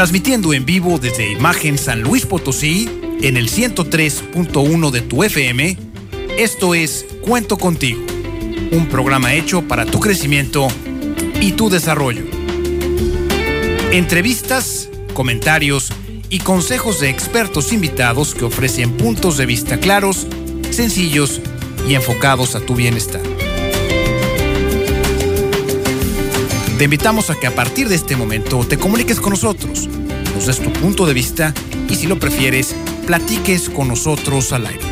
Transmitiendo en vivo desde Imagen San Luis Potosí, en el 103.1 de tu FM, esto es Cuento contigo, un programa hecho para tu crecimiento y tu desarrollo. Entrevistas, comentarios y consejos de expertos invitados que ofrecen puntos de vista claros, sencillos y enfocados a tu bienestar. Te invitamos a que a partir de este momento te comuniques con nosotros, nos tu punto de vista y si lo prefieres, platiques con nosotros al aire.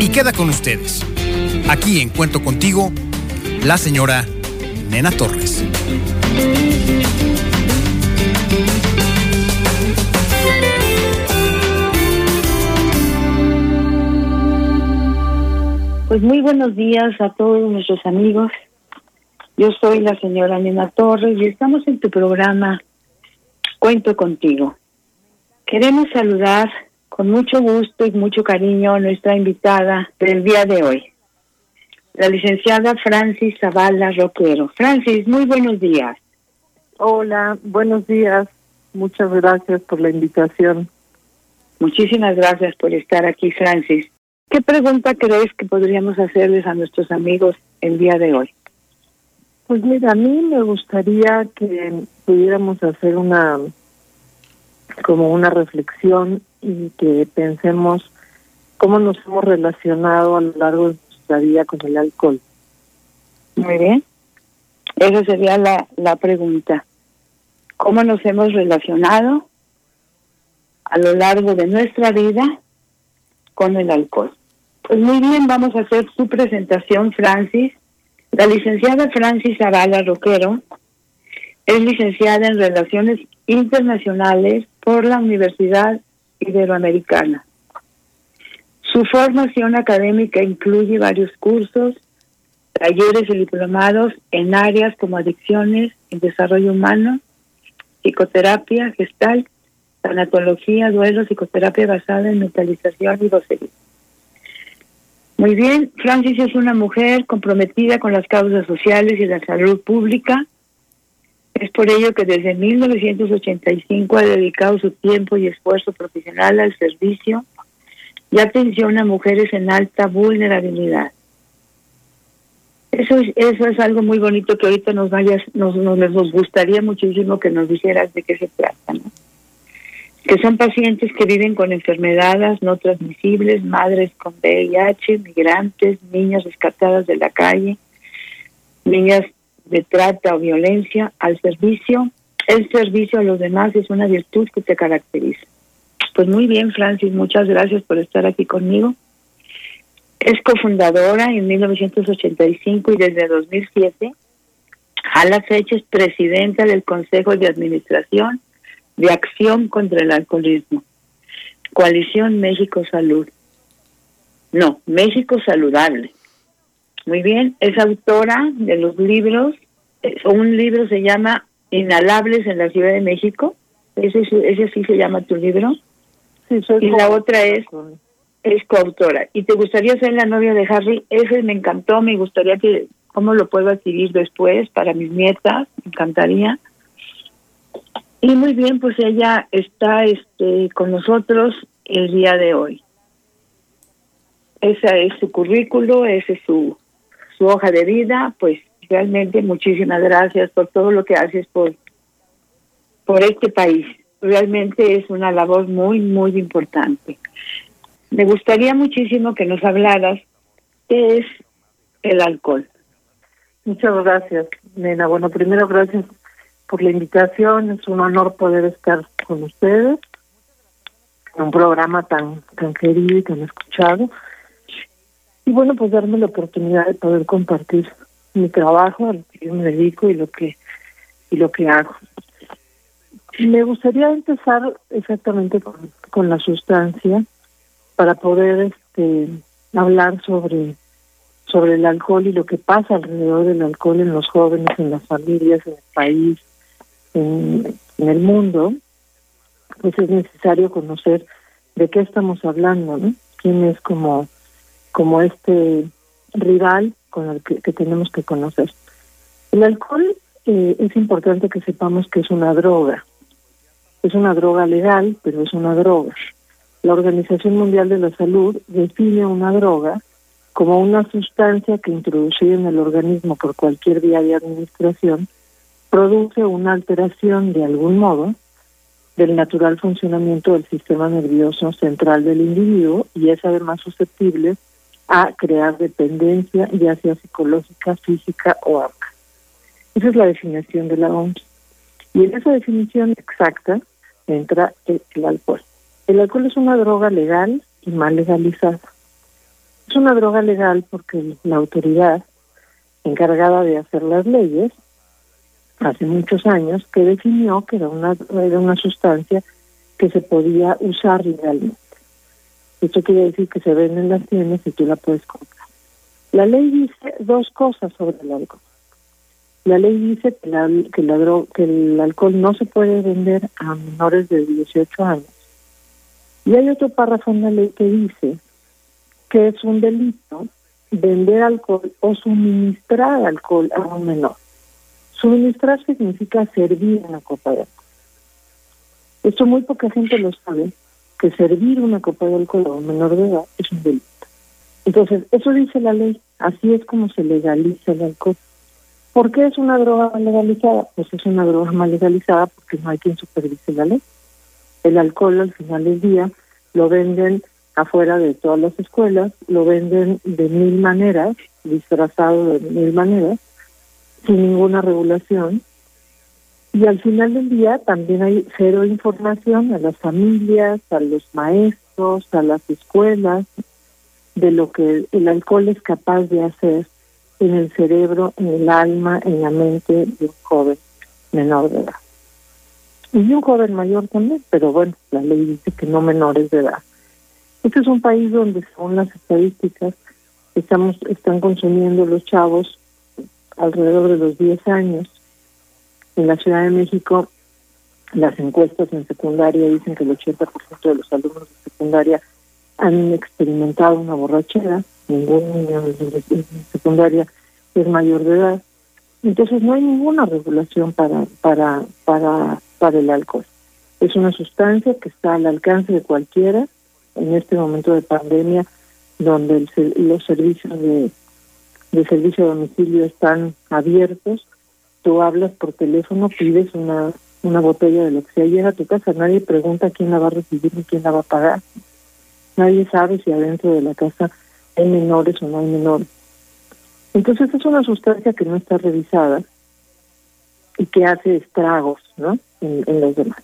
Y queda con ustedes, aquí en Cuento Contigo, la señora Nena Torres. Pues muy buenos días a todos nuestros amigos yo soy la señora Nena Torres y estamos en tu programa Cuento contigo. Queremos saludar con mucho gusto y mucho cariño a nuestra invitada del día de hoy, la licenciada Francis Zavala Roquero. Francis, muy buenos días. Hola, buenos días. Muchas gracias por la invitación. Muchísimas gracias por estar aquí, Francis. ¿Qué pregunta crees que podríamos hacerles a nuestros amigos el día de hoy? Pues mira, a mí me gustaría que pudiéramos hacer una como una reflexión y que pensemos cómo nos hemos relacionado a lo largo de nuestra vida con el alcohol. Muy bien. Esa sería la, la pregunta. ¿Cómo nos hemos relacionado a lo largo de nuestra vida con el alcohol? Pues muy bien, vamos a hacer su presentación, Francis. La licenciada Francis Zavala Roquero es licenciada en Relaciones Internacionales por la Universidad Iberoamericana. Su formación académica incluye varios cursos, talleres y diplomados en áreas como adicciones, desarrollo humano, psicoterapia, gestal, tanatología, duelo, psicoterapia basada en mentalización y docería. Muy bien, Francis es una mujer comprometida con las causas sociales y la salud pública. Es por ello que desde 1985 ha dedicado su tiempo y esfuerzo profesional al servicio y atención a mujeres en alta vulnerabilidad. Eso es, eso es algo muy bonito que ahorita nos vayas, nos, nos, nos gustaría muchísimo que nos dijeras de qué se trata, ¿no? Que son pacientes que viven con enfermedades no transmisibles, madres con VIH, migrantes, niñas rescatadas de la calle, niñas de trata o violencia al servicio. El servicio a los demás es una virtud que te caracteriza. Pues muy bien, Francis, muchas gracias por estar aquí conmigo. Es cofundadora en 1985 y desde 2007 a la fecha es presidenta del Consejo de Administración de acción contra el alcoholismo. Coalición México Salud. No, México Saludable. Muy bien, es autora de los libros. Un libro se llama Inhalables en la Ciudad de México. Ese, ese sí se llama tu libro. Sí, y la otra es, es coautora. ¿Y te gustaría ser la novia de Harry? Ese me encantó, me gustaría que, ¿cómo lo puedo adquirir después para mis nietas? Me encantaría. Y muy bien, pues ella está este, con nosotros el día de hoy. Esa es su currículo, esa es su, su hoja de vida. Pues realmente muchísimas gracias por todo lo que haces por, por este país. Realmente es una labor muy, muy importante. Me gustaría muchísimo que nos hablaras qué es el alcohol. Muchas gracias, Nena. Bueno, primero gracias por la invitación. Es un honor poder estar con ustedes en un programa tan, tan querido y tan escuchado. Y bueno, pues darme la oportunidad de poder compartir mi trabajo, a lo que yo me dedico y lo que, y lo que hago. Me gustaría empezar exactamente con, con la sustancia para poder este, hablar sobre sobre el alcohol y lo que pasa alrededor del alcohol en los jóvenes, en las familias, en el país, en, el mundo, pues es necesario conocer de qué estamos hablando, ¿no? Quién es como, como este rival con el que, que tenemos que conocer. El alcohol eh, es importante que sepamos que es una droga. Es una droga legal, pero es una droga. La Organización Mundial de la Salud define una droga como una sustancia que introducida en el organismo por cualquier vía de administración produce una alteración de algún modo del natural funcionamiento del sistema nervioso central del individuo y es además susceptible a crear dependencia, ya sea psicológica, física o ambas. Esa es la definición de la OMS. Y en esa definición exacta entra el alcohol. El alcohol es una droga legal y mal legalizada. Es una droga legal porque la autoridad encargada de hacer las leyes hace muchos años que definió que era una, era una sustancia que se podía usar legalmente. Esto quiere decir que se vende en las tiendas y tú la puedes comprar. La ley dice dos cosas sobre el alcohol. La ley dice que, que el alcohol no se puede vender a menores de 18 años. Y hay otro párrafo en la ley que dice que es un delito vender alcohol o suministrar alcohol a un menor. Suministrar significa servir una copa de alcohol. Esto muy poca gente lo sabe, que servir una copa de alcohol a un menor de edad es un delito. Entonces, eso dice la ley, así es como se legaliza el alcohol. ¿Por qué es una droga legalizada? Pues es una droga mal legalizada porque no hay quien supervise la ley. El alcohol al final del día lo venden afuera de todas las escuelas, lo venden de mil maneras, disfrazado de mil maneras, sin ninguna regulación. Y al final del día también hay cero información a las familias, a los maestros, a las escuelas, de lo que el alcohol es capaz de hacer en el cerebro, en el alma, en la mente de un joven menor de edad. Y un joven mayor también, pero bueno, la ley dice que no menores de edad. Este es un país donde, según las estadísticas, estamos están consumiendo los chavos alrededor de los 10 años. En la Ciudad de México, las encuestas en secundaria dicen que el 80% de los alumnos de secundaria han experimentado una borrachera. Ningún niño de secundaria es mayor de edad. Entonces no hay ninguna regulación para para para para el alcohol. Es una sustancia que está al alcance de cualquiera en este momento de pandemia donde los servicios de de servicio a domicilio están abiertos, tú hablas por teléfono, pides una, una botella de lo que sea, llega a tu casa, nadie pregunta quién la va a recibir ni quién la va a pagar. Nadie sabe si adentro de la casa hay menores o no hay menores. Entonces es una sustancia que no está revisada y que hace estragos ¿no? en, los demás.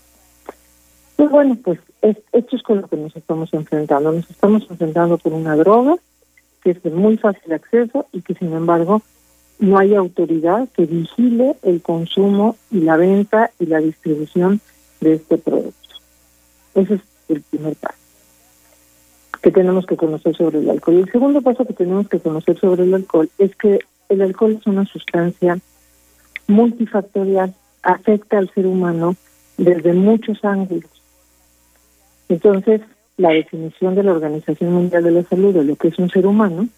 Y bueno, pues esto es con lo que nos estamos enfrentando. Nos estamos enfrentando con una droga que es de muy fácil acceso y que sin embargo no hay autoridad que vigile el consumo y la venta y la distribución de este producto. Ese es el primer paso que tenemos que conocer sobre el alcohol. Y el segundo paso que tenemos que conocer sobre el alcohol es que el alcohol es una sustancia multifactorial, afecta al ser humano desde muchos ángulos. Entonces, la definición de la Organización Mundial de la Salud de lo que es un ser humano,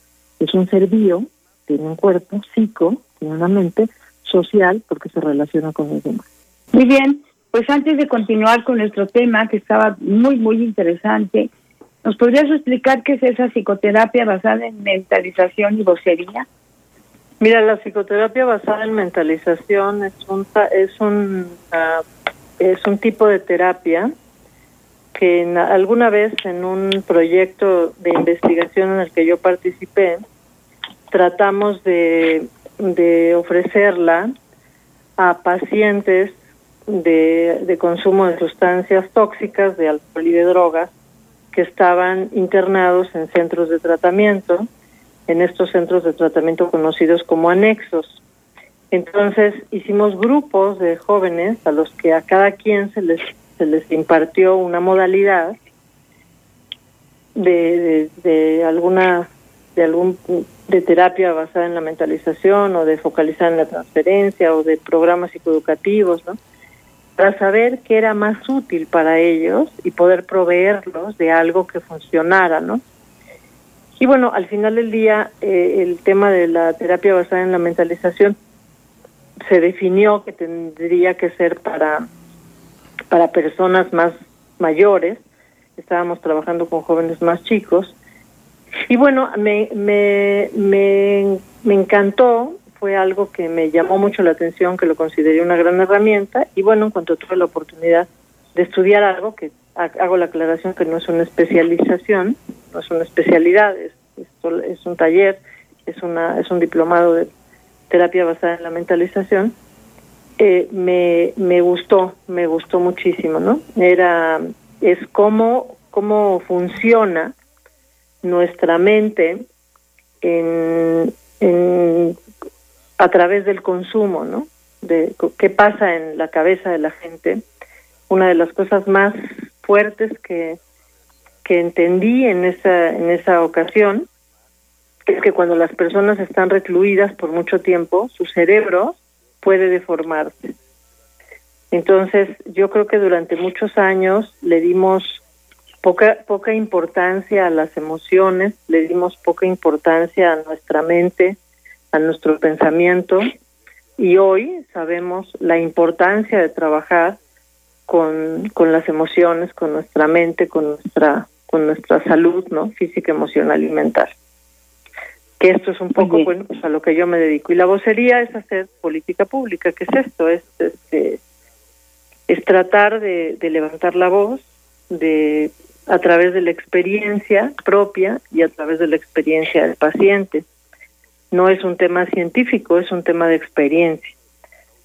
es un ser bio, tiene un cuerpo, psico, tiene una mente, social, porque se relaciona con los demás. Muy bien, pues antes de continuar con nuestro tema, que estaba muy, muy interesante, ¿nos podrías explicar qué es esa psicoterapia basada en mentalización y vocería? Mira, la psicoterapia basada en mentalización es un es un uh, es un tipo de terapia que alguna vez en un proyecto de investigación en el que yo participé, tratamos de, de ofrecerla a pacientes de, de consumo de sustancias tóxicas, de alcohol y de drogas, que estaban internados en centros de tratamiento, en estos centros de tratamiento conocidos como anexos. Entonces hicimos grupos de jóvenes a los que a cada quien se les se les impartió una modalidad de, de, alguna de algún de terapia basada en la mentalización o de focalizar en la transferencia o de programas psicoeducativos, ¿no? Para saber qué era más útil para ellos y poder proveerlos de algo que funcionara, ¿no? Y bueno, al final del día, eh, el tema de la terapia basada en la mentalización se definió que tendría que ser para, para personas más mayores. Estábamos trabajando con jóvenes más chicos. Y bueno, me, me, me, me encantó, fue algo que me llamó mucho la atención, que lo consideré una gran herramienta. Y bueno, en cuanto tuve la oportunidad de estudiar algo, que hago la aclaración que no es una especialización, no es una especialidad, es, es un taller, es, una, es un diplomado de terapia basada en la mentalización, eh, me, me gustó, me gustó muchísimo, ¿no? Era, es cómo, cómo funciona nuestra mente en, en, a través del consumo, ¿no? De qué pasa en la cabeza de la gente. Una de las cosas más fuertes que, que entendí en esa, en esa ocasión es que cuando las personas están recluidas por mucho tiempo, su cerebro puede deformarse. Entonces, yo creo que durante muchos años le dimos poca poca importancia a las emociones, le dimos poca importancia a nuestra mente, a nuestro pensamiento y hoy sabemos la importancia de trabajar con, con las emociones, con nuestra mente, con nuestra con nuestra salud, ¿no? Física, emocional y mental que esto es un poco bueno pues a lo que yo me dedico. Y la vocería es hacer política pública qué es esto es este es tratar de, levantar la voz de a través de la experiencia propia y a través de la experiencia del paciente. No es un tema científico es un tema de experiencia.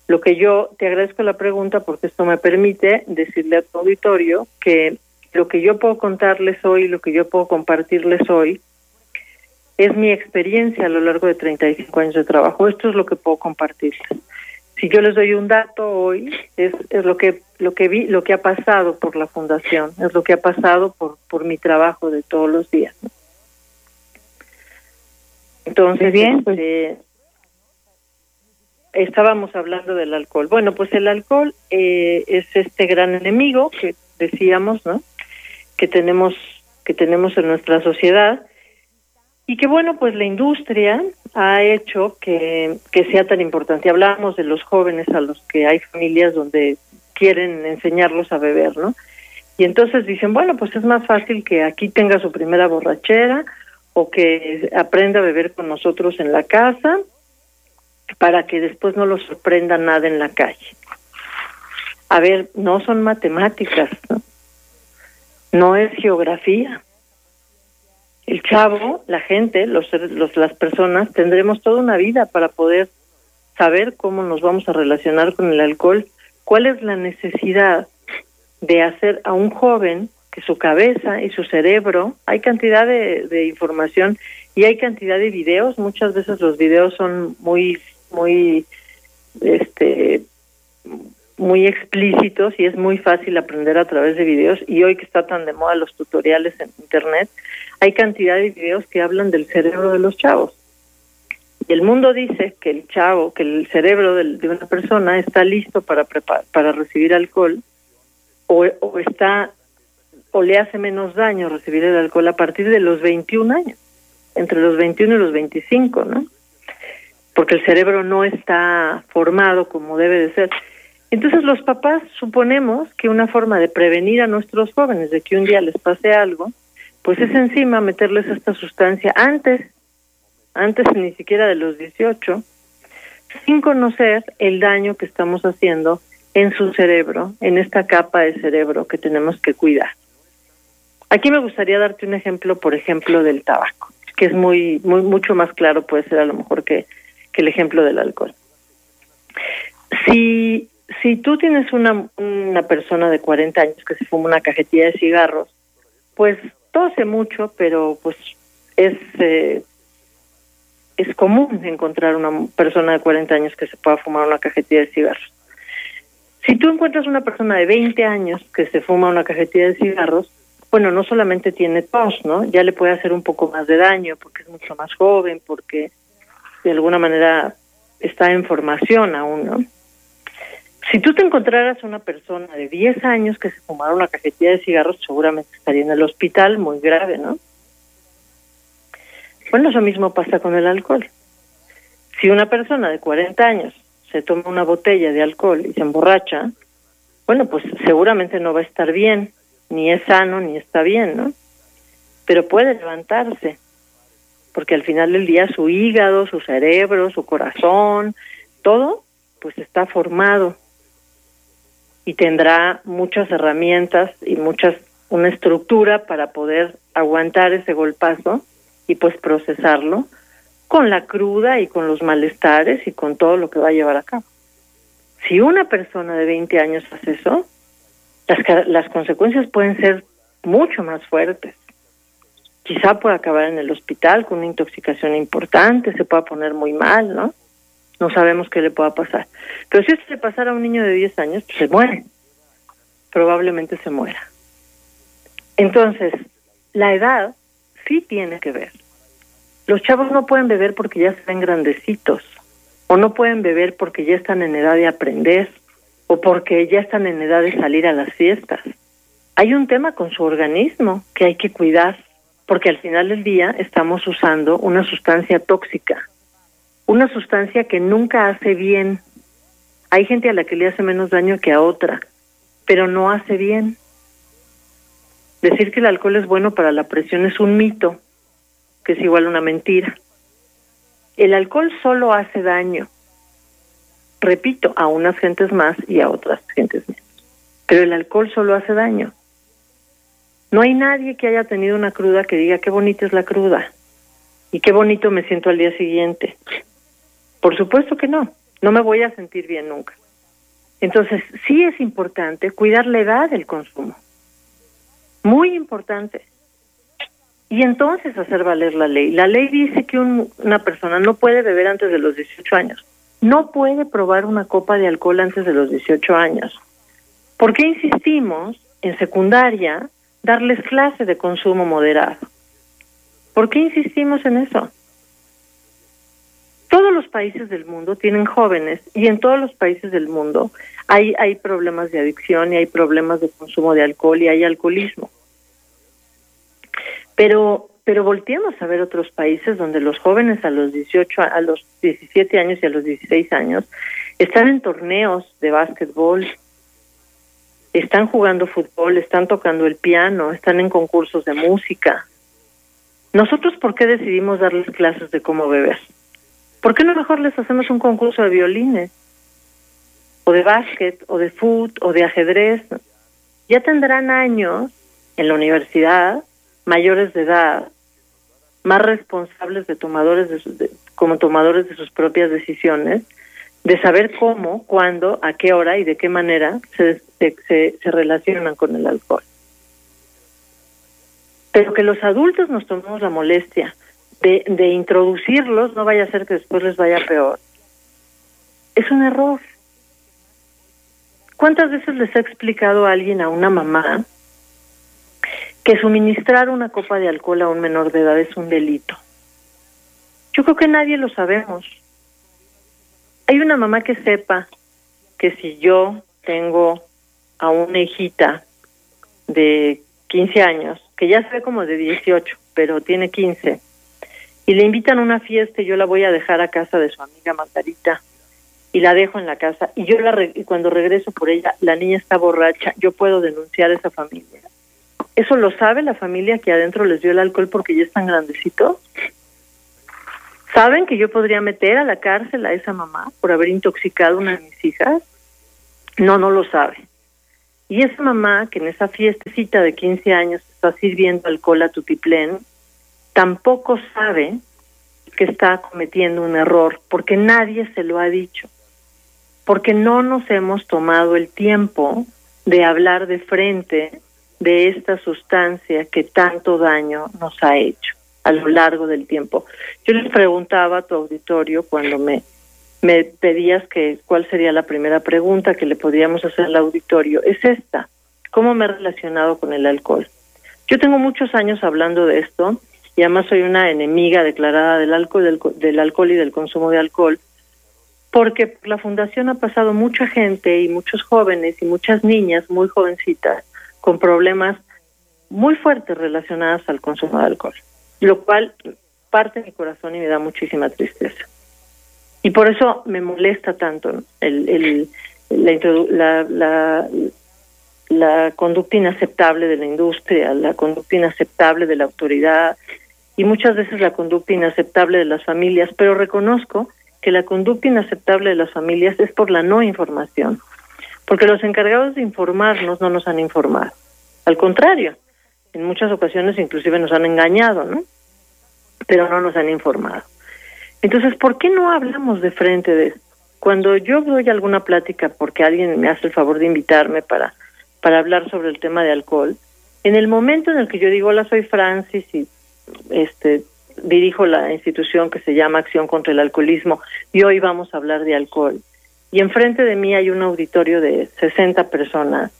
Lo que yo te agradezco la pregunta porque esto me permite decirle a tu auditorio que lo que yo puedo contarles hoy lo que yo puedo compartirles hoy es mi experiencia a lo largo de 35 años de trabajo. Esto es lo que puedo compartir. Si yo les doy un dato hoy, es, es lo que lo que vi, lo que ha pasado por la fundación, es lo que ha pasado por por mi trabajo de todos los días. Entonces, bien, pues, eh, estábamos hablando del alcohol. Bueno, pues el alcohol eh, es este gran enemigo que decíamos, ¿no? Que tenemos que tenemos en nuestra sociedad y que bueno, pues la industria ha hecho que, que sea tan importante. Hablamos de los jóvenes a los que hay familias donde quieren enseñarlos a beber, ¿no? Y entonces dicen, bueno, pues es más fácil que aquí tenga su primera borrachera o que aprenda a beber con nosotros en la casa para que después no lo sorprenda nada en la calle. A ver, no son matemáticas, ¿no? No es geografía el chavo, la gente, los, los, las personas, tendremos toda una vida para poder saber cómo nos vamos a relacionar con el alcohol, cuál es la necesidad de hacer a un joven que su cabeza y su cerebro, hay cantidad de, de información y hay cantidad de videos, muchas veces los videos son muy, muy, este, muy explícitos y es muy fácil aprender a través de videos. Y hoy que está tan de moda los tutoriales en internet, hay cantidad de videos que hablan del cerebro de los chavos. Y el mundo dice que el chavo, que el cerebro de, una persona está listo para para recibir alcohol o, o está o le hace menos daño recibir el alcohol a partir de los 21 años, entre los 21 y los 25, ¿no? Porque el cerebro no está formado como debe de ser. Entonces los papás suponemos que una forma de prevenir a nuestros jóvenes de que un día les pase algo, pues es encima meterles esta sustancia antes, antes ni siquiera de los 18, sin conocer el daño que estamos haciendo en su cerebro, en esta capa de cerebro que tenemos que cuidar. Aquí me gustaría darte un ejemplo, por ejemplo, del tabaco, que es muy, muy mucho más claro, puede ser a lo mejor que, que el ejemplo del alcohol. Si si tú tienes una, una persona de 40 años que se fuma una cajetilla de cigarros, pues tose mucho, pero pues es eh, es común encontrar una persona de 40 años que se pueda fumar una cajetilla de cigarros. Si tú encuentras una persona de 20 años que se fuma una cajetilla de cigarros, bueno, no solamente tiene tos, ¿no? Ya le puede hacer un poco más de daño porque es mucho más joven, porque de alguna manera está en formación aún, ¿no? Si tú te encontraras una persona de 10 años que se fumara una cajetilla de cigarros, seguramente estaría en el hospital, muy grave, ¿no? Bueno, eso mismo pasa con el alcohol. Si una persona de 40 años se toma una botella de alcohol y se emborracha, bueno, pues seguramente no va a estar bien, ni es sano, ni está bien, ¿no? Pero puede levantarse, porque al final del día su hígado, su cerebro, su corazón, todo, pues está formado y tendrá muchas herramientas y muchas una estructura para poder aguantar ese golpazo y pues procesarlo con la cruda y con los malestares y con todo lo que va a llevar a cabo. Si una persona de 20 años hace eso, las, las consecuencias pueden ser mucho más fuertes. Quizá pueda acabar en el hospital con una intoxicación importante, se pueda poner muy mal, ¿no? No sabemos qué le pueda pasar. Pero si esto le pasara a un niño de 10 años, pues se muere. Probablemente se muera. Entonces, la edad sí tiene que ver. Los chavos no pueden beber porque ya están grandecitos, o no pueden beber porque ya están en edad de aprender, o porque ya están en edad de salir a las fiestas. Hay un tema con su organismo que hay que cuidar, porque al final del día estamos usando una sustancia tóxica, una sustancia que nunca hace bien. Hay gente a la que le hace menos daño que a otra, pero no hace bien. Decir que el alcohol es bueno para la presión es un mito, que es igual una mentira. El alcohol solo hace daño, repito, a unas gentes más y a otras gentes menos. Pero el alcohol solo hace daño. No hay nadie que haya tenido una cruda que diga qué bonita es la cruda y qué bonito me siento al día siguiente. Por supuesto que no, no me voy a sentir bien nunca. Entonces, sí es importante cuidar la edad del consumo. Muy importante. Y entonces hacer valer la ley. La ley dice que una persona no puede beber antes de los 18 años. No puede probar una copa de alcohol antes de los 18 años. ¿Por qué insistimos en secundaria darles clase de consumo moderado? ¿Por qué insistimos en eso? Todos los países del mundo tienen jóvenes y en todos los países del mundo hay, hay problemas de adicción y hay problemas de consumo de alcohol y hay alcoholismo. Pero pero volteemos a ver otros países donde los jóvenes a los 18 a los 17 años y a los 16 años están en torneos de básquetbol, están jugando fútbol, están tocando el piano, están en concursos de música. Nosotros por qué decidimos darles clases de cómo beber? ¿Por qué no mejor les hacemos un concurso de violines? O de básquet, o de fútbol, o de ajedrez. Ya tendrán años en la universidad, mayores de edad, más responsables de tomadores de, como tomadores de sus propias decisiones, de saber cómo, cuándo, a qué hora y de qué manera se relacionan con el alcohol. Pero que los adultos nos tomemos la molestia de, introducirlos, no vaya a ser que después les vaya peor, es un error. ¿Cuántas veces les ha explicado alguien, a una mamá, que suministrar una copa de alcohol a un menor de edad es un delito? Yo creo que nadie lo sabemos. Hay una mamá que sepa que si yo tengo a una hijita de 15 años, que ya se ve como de 18, pero tiene 15, y le invitan a una fiesta y yo la voy a dejar a casa de su amiga Margarita y la dejo en la casa y yo la y cuando regreso por ella la niña está borracha, yo puedo denunciar a esa familia. ¿Eso lo sabe la familia que adentro les dio el alcohol porque ya están grandecitos? ¿Saben que yo podría meter a la cárcel a esa mamá por haber intoxicado a una de mis hijas? No, no lo sabe. Y esa mamá que en esa fiestecita de 15 años está sirviendo alcohol a tutiplén, tampoco sabe que está cometiendo un error, porque nadie se lo ha dicho, porque no nos hemos tomado el tiempo de hablar de frente de esta sustancia que tanto daño nos ha hecho a lo largo del tiempo. Yo les preguntaba a tu auditorio cuando me, pedías que cuál sería la primera pregunta que le podríamos hacer al auditorio. Es esta, ¿cómo me he relacionado con el alcohol? Yo tengo muchos años hablando de esto y además soy una enemiga declarada del alcohol, del, alcohol y del consumo de alcohol, porque por la fundación ha pasado mucha gente y muchos jóvenes y muchas niñas muy jovencitas con problemas muy fuertes relacionados al consumo de alcohol, lo cual parte mi corazón y me da muchísima tristeza. Y por eso me molesta tanto el, el, la, conducta inaceptable de la industria, la conducta inaceptable de la autoridad y muchas veces la conducta inaceptable de las familias, pero reconozco que la conducta inaceptable de las familias es por la no información, porque los encargados de informarnos no nos han informado. Al contrario, en muchas ocasiones inclusive nos han engañado, ¿no? Pero no nos han informado. Entonces, ¿por qué no hablamos de frente de esto? Cuando yo doy alguna plática, porque alguien me hace el favor de invitarme para, para hablar sobre el tema de alcohol, en el momento en el que yo digo, hola, soy Francis y este dirijo la institución que se llama Acción contra el Alcoholismo y hoy vamos a hablar de alcohol. Y enfrente de mí hay un auditorio de 60 personas.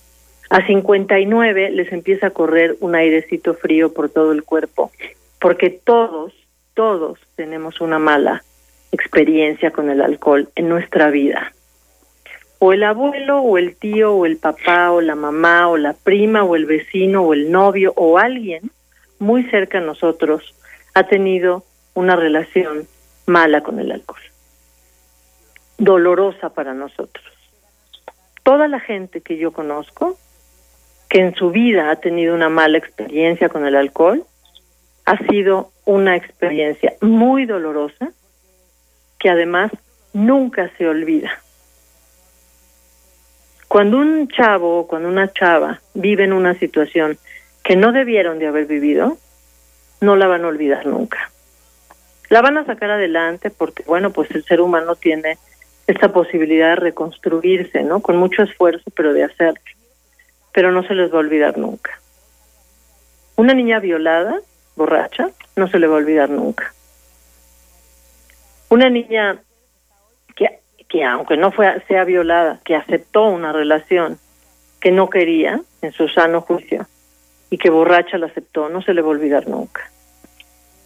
A 59 les empieza a correr un airecito frío por todo el cuerpo, porque todos todos tenemos una mala experiencia con el alcohol en nuestra vida. O el abuelo, o el tío, o el papá, o la mamá, o la prima, o el vecino, o el novio, o alguien muy cerca a nosotros ha tenido una relación mala con el alcohol. Dolorosa para nosotros. Toda la gente que yo conozco que en su vida ha tenido una mala experiencia con el alcohol ha sido una experiencia muy dolorosa que además nunca se olvida. Cuando un chavo o cuando una chava vive en una situación que no debieron de haber vivido, no la van a olvidar nunca. La van a sacar adelante porque, bueno, pues el ser humano tiene esta posibilidad de reconstruirse, ¿no? Con mucho esfuerzo, pero de hacerlo. Pero no se les va a olvidar nunca. Una niña violada borracha, no se le va a olvidar nunca. Una niña que, que aunque no fue, sea violada, que aceptó una relación que no quería en su sano juicio y que borracha la aceptó, no se le va a olvidar nunca.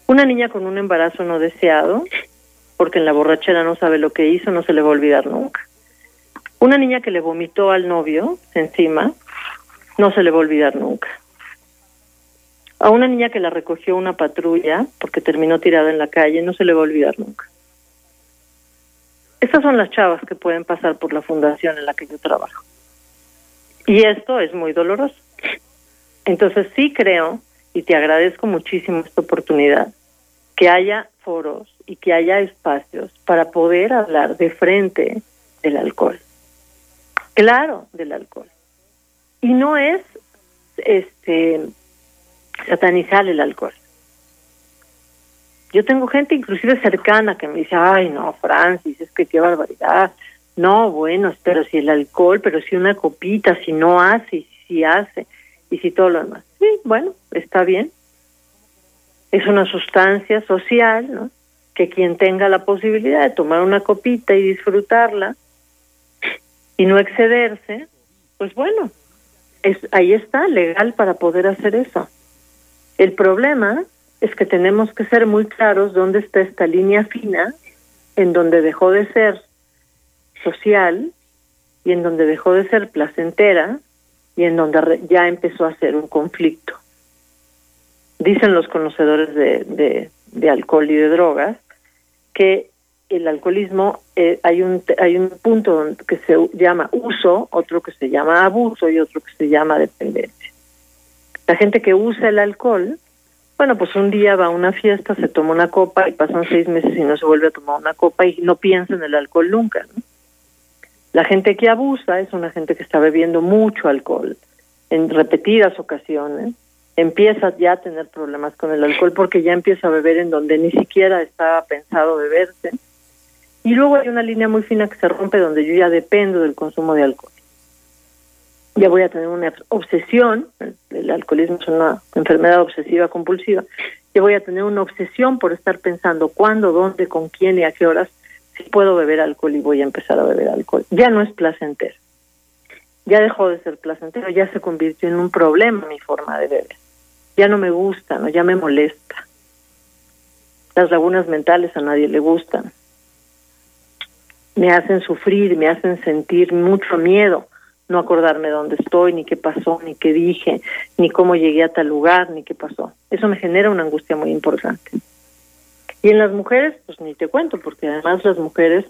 Una niña con un embarazo no deseado, porque en la borrachera no sabe lo que hizo, no se le va a olvidar nunca. Una niña que le vomitó al novio encima, no se le va a olvidar nunca a una niña que la recogió una patrulla porque terminó tirada en la calle, no se le va a olvidar nunca. Estas son las chavas que pueden pasar por la fundación en la que yo trabajo. Y esto es muy doloroso. Entonces sí creo, y te agradezco muchísimo esta oportunidad, que haya foros y que haya espacios para poder hablar de frente del alcohol. Claro, del alcohol. Y no es este satanizar el alcohol. Yo tengo gente inclusive cercana que me dice, ay no, Francis, es que qué barbaridad. No, bueno, pero si el alcohol, pero si una copita, si no hace, si hace, y si todo lo demás. Sí, bueno, está bien. Es una sustancia social, ¿no? Que quien tenga la posibilidad de tomar una copita y disfrutarla y no excederse, pues bueno, es, ahí está, legal para poder hacer eso. El problema es que tenemos que ser muy claros dónde está esta línea fina en donde dejó de ser social y en donde dejó de ser placentera y en donde ya empezó a ser un conflicto. Dicen los conocedores de, de, alcohol y de drogas que el alcoholismo eh, hay un hay un punto que se llama uso, otro que se llama abuso y otro que se llama dependencia. La gente que usa el alcohol, bueno, pues un día va a una fiesta, se toma una copa y pasan seis meses y no se vuelve a tomar una copa y no piensa en el alcohol nunca. La gente que abusa es una gente que está bebiendo mucho alcohol en repetidas ocasiones, empieza ya a tener problemas con el alcohol porque ya empieza a beber en donde ni siquiera estaba pensado beberse. Y luego hay una línea muy fina que se rompe donde yo ya dependo del consumo de alcohol ya voy a tener una obsesión, el alcoholismo es una enfermedad obsesiva compulsiva, ya voy a tener una obsesión por estar pensando cuándo, dónde, con quién y a qué horas puedo beber alcohol y voy a empezar a beber alcohol. Ya no es placentero. Ya dejó de ser placentero, ya se convirtió en un problema mi forma de beber. Ya no me gusta, no, ya me molesta. Las lagunas mentales a nadie le gustan. Me hacen sufrir, me hacen sentir mucho miedo no acordarme dónde estoy, ni qué pasó, ni qué dije, ni cómo llegué a tal lugar, ni qué pasó. Eso me genera una angustia muy importante. Y en las mujeres, pues ni te cuento, porque además las mujeres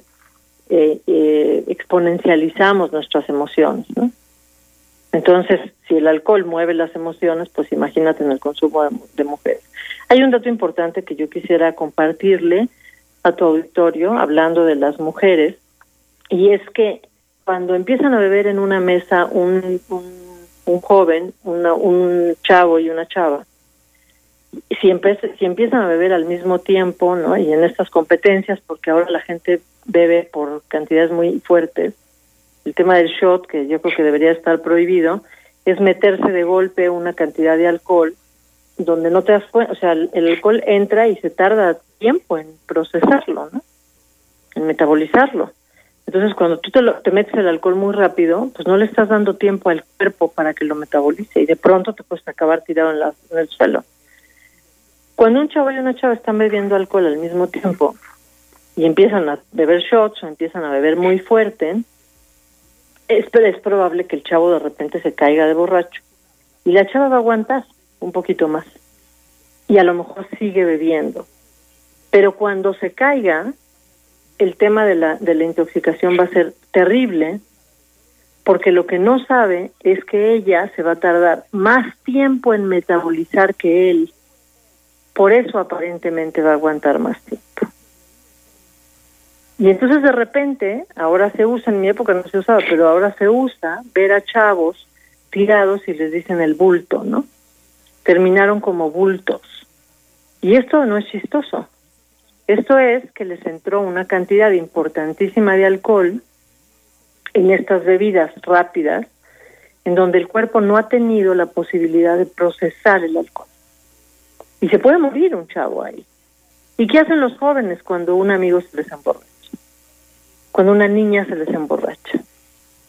eh, eh, exponencializamos nuestras emociones, ¿no? Entonces, si el alcohol mueve las emociones, pues imagínate en el consumo de, mujeres. Hay un dato importante que yo quisiera compartirle a tu auditorio, hablando de las mujeres, y es que cuando empiezan a beber en una mesa un, un, joven, un chavo y una chava, si, si empiezan a beber al mismo tiempo, ¿no? Y en estas competencias, porque ahora la gente bebe por cantidades muy fuertes, el tema del shot, que yo creo que debería estar prohibido, es meterse de golpe una cantidad de alcohol donde no te das cuenta, o sea, el, alcohol entra y se tarda tiempo en procesarlo. En metabolizarlo. Entonces, cuando tú te, te metes el alcohol muy rápido, pues no le estás dando tiempo al cuerpo para que lo metabolice y de pronto te puedes acabar tirado en, la, en el suelo. Cuando un chavo y una chava están bebiendo alcohol al mismo tiempo y empiezan a beber shots o empiezan a beber muy fuerte, es, probable que el chavo de repente se caiga de borracho y la chava va a aguantar un poquito más y a lo mejor sigue bebiendo. Pero cuando se caiga, el tema de la, de la intoxicación va a ser terrible porque lo que no sabe es que ella se va a tardar más tiempo en metabolizar que él por eso aparentemente va a aguantar más tiempo. Y entonces de repente, ahora se usa, en mi época no se usaba, pero ahora se usa ver a chavos tirados y les dicen el bulto, ¿no? Terminaron como bultos. Y esto no es chistoso. Esto es que les entró una cantidad importantísima de alcohol en estas bebidas rápidas, en donde el cuerpo no ha tenido la posibilidad de procesar el alcohol. Y se puede morir un chavo ahí. ¿Y qué hacen los jóvenes cuando un amigo se les emborracha? Cuando una niña se les emborracha.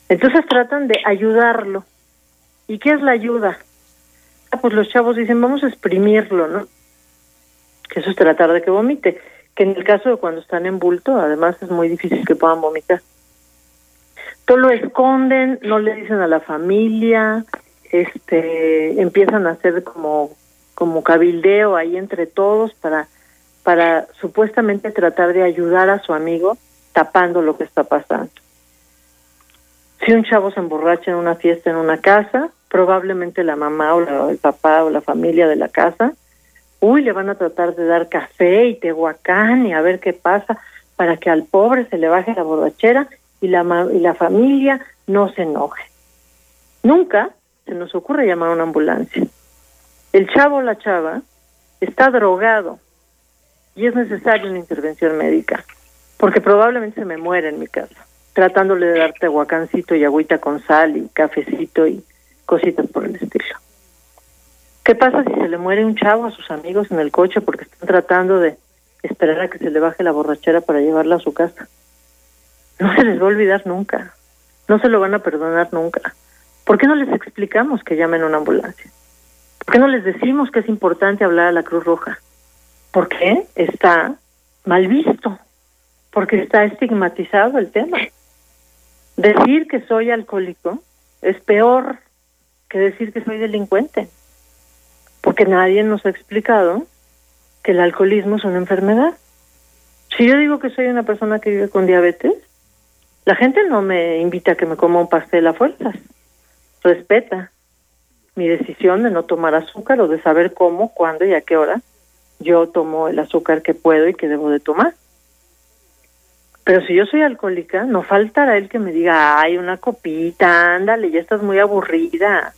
Entonces tratan de ayudarlo. ¿Y qué es la ayuda? Ah, pues los chavos dicen, vamos a exprimirlo, ¿no? Que eso es tratar de que vomite. Que en el caso de cuando están en bulto, además es muy difícil que puedan vomitar. Todo lo esconden, no le dicen a la familia, este, empiezan a hacer como como cabildeo ahí entre todos para para supuestamente tratar de ayudar a su amigo tapando lo que está pasando. Si un chavo se emborracha en una fiesta en una casa, probablemente la mamá o el papá o la familia de la casa, uy, le van a tratar de dar café y tehuacán y a ver qué pasa para que al pobre se le baje la borrachera y la, y la familia no se enoje. Nunca se nos ocurre llamar a una ambulancia el chavo o la chava está drogado y es necesaria una intervención médica, porque probablemente se me muere en mi casa, tratándole de darte aguacancito y agüita con sal y cafecito y cositas por el estilo. ¿Qué pasa si se le muere un chavo a sus amigos en el coche porque están tratando de esperar a que se le baje la borrachera para llevarla a su casa? No se les va a olvidar nunca, no se lo van a perdonar nunca. ¿Por qué no les explicamos que llamen a una ambulancia? ¿Por qué no les decimos que es importante hablar a la Cruz Roja? Porque está mal visto, porque está estigmatizado el tema. Decir que soy alcohólico es peor que decir que soy delincuente, porque nadie nos ha explicado que el alcoholismo es una enfermedad. Si yo digo que soy una persona que vive con diabetes, la gente no me invita a que me coma un pastel a fuerzas, respeta mi decisión de no tomar azúcar o de saber cómo, cuándo y a qué hora yo tomo el azúcar que puedo y que debo de tomar. Pero si yo soy alcohólica, no faltará el que me diga, ay, una copita, ándale, ya estás muy aburrida.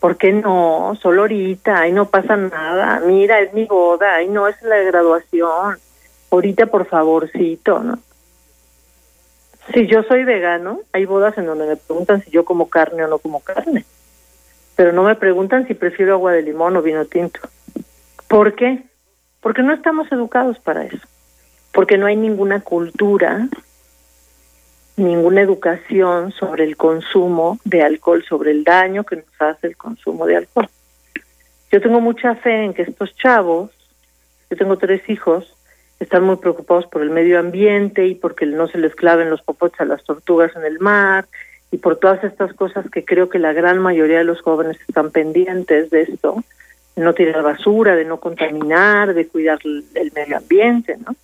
¿Por qué no? Solo ahorita, ay, no pasa nada. Mira, es mi boda, ay, no, es la graduación. Ahorita, por favorcito, ¿no? Si yo soy vegano, hay bodas en donde me preguntan si yo como carne o no como carne pero no me preguntan si prefiero agua de limón o vino tinto. ¿Por qué? Porque no estamos educados para eso, porque no hay ninguna cultura, ninguna educación sobre el consumo de alcohol, sobre el daño que nos hace el consumo de alcohol. Yo tengo mucha fe en que estos chavos, yo tengo tres hijos, están muy preocupados por el medio ambiente y porque no se les claven los popotes a las tortugas en el mar y por todas estas cosas que creo que la gran mayoría de los jóvenes están pendientes de esto, de no tirar basura, de no contaminar, de cuidar el medio ambiente, ¿no?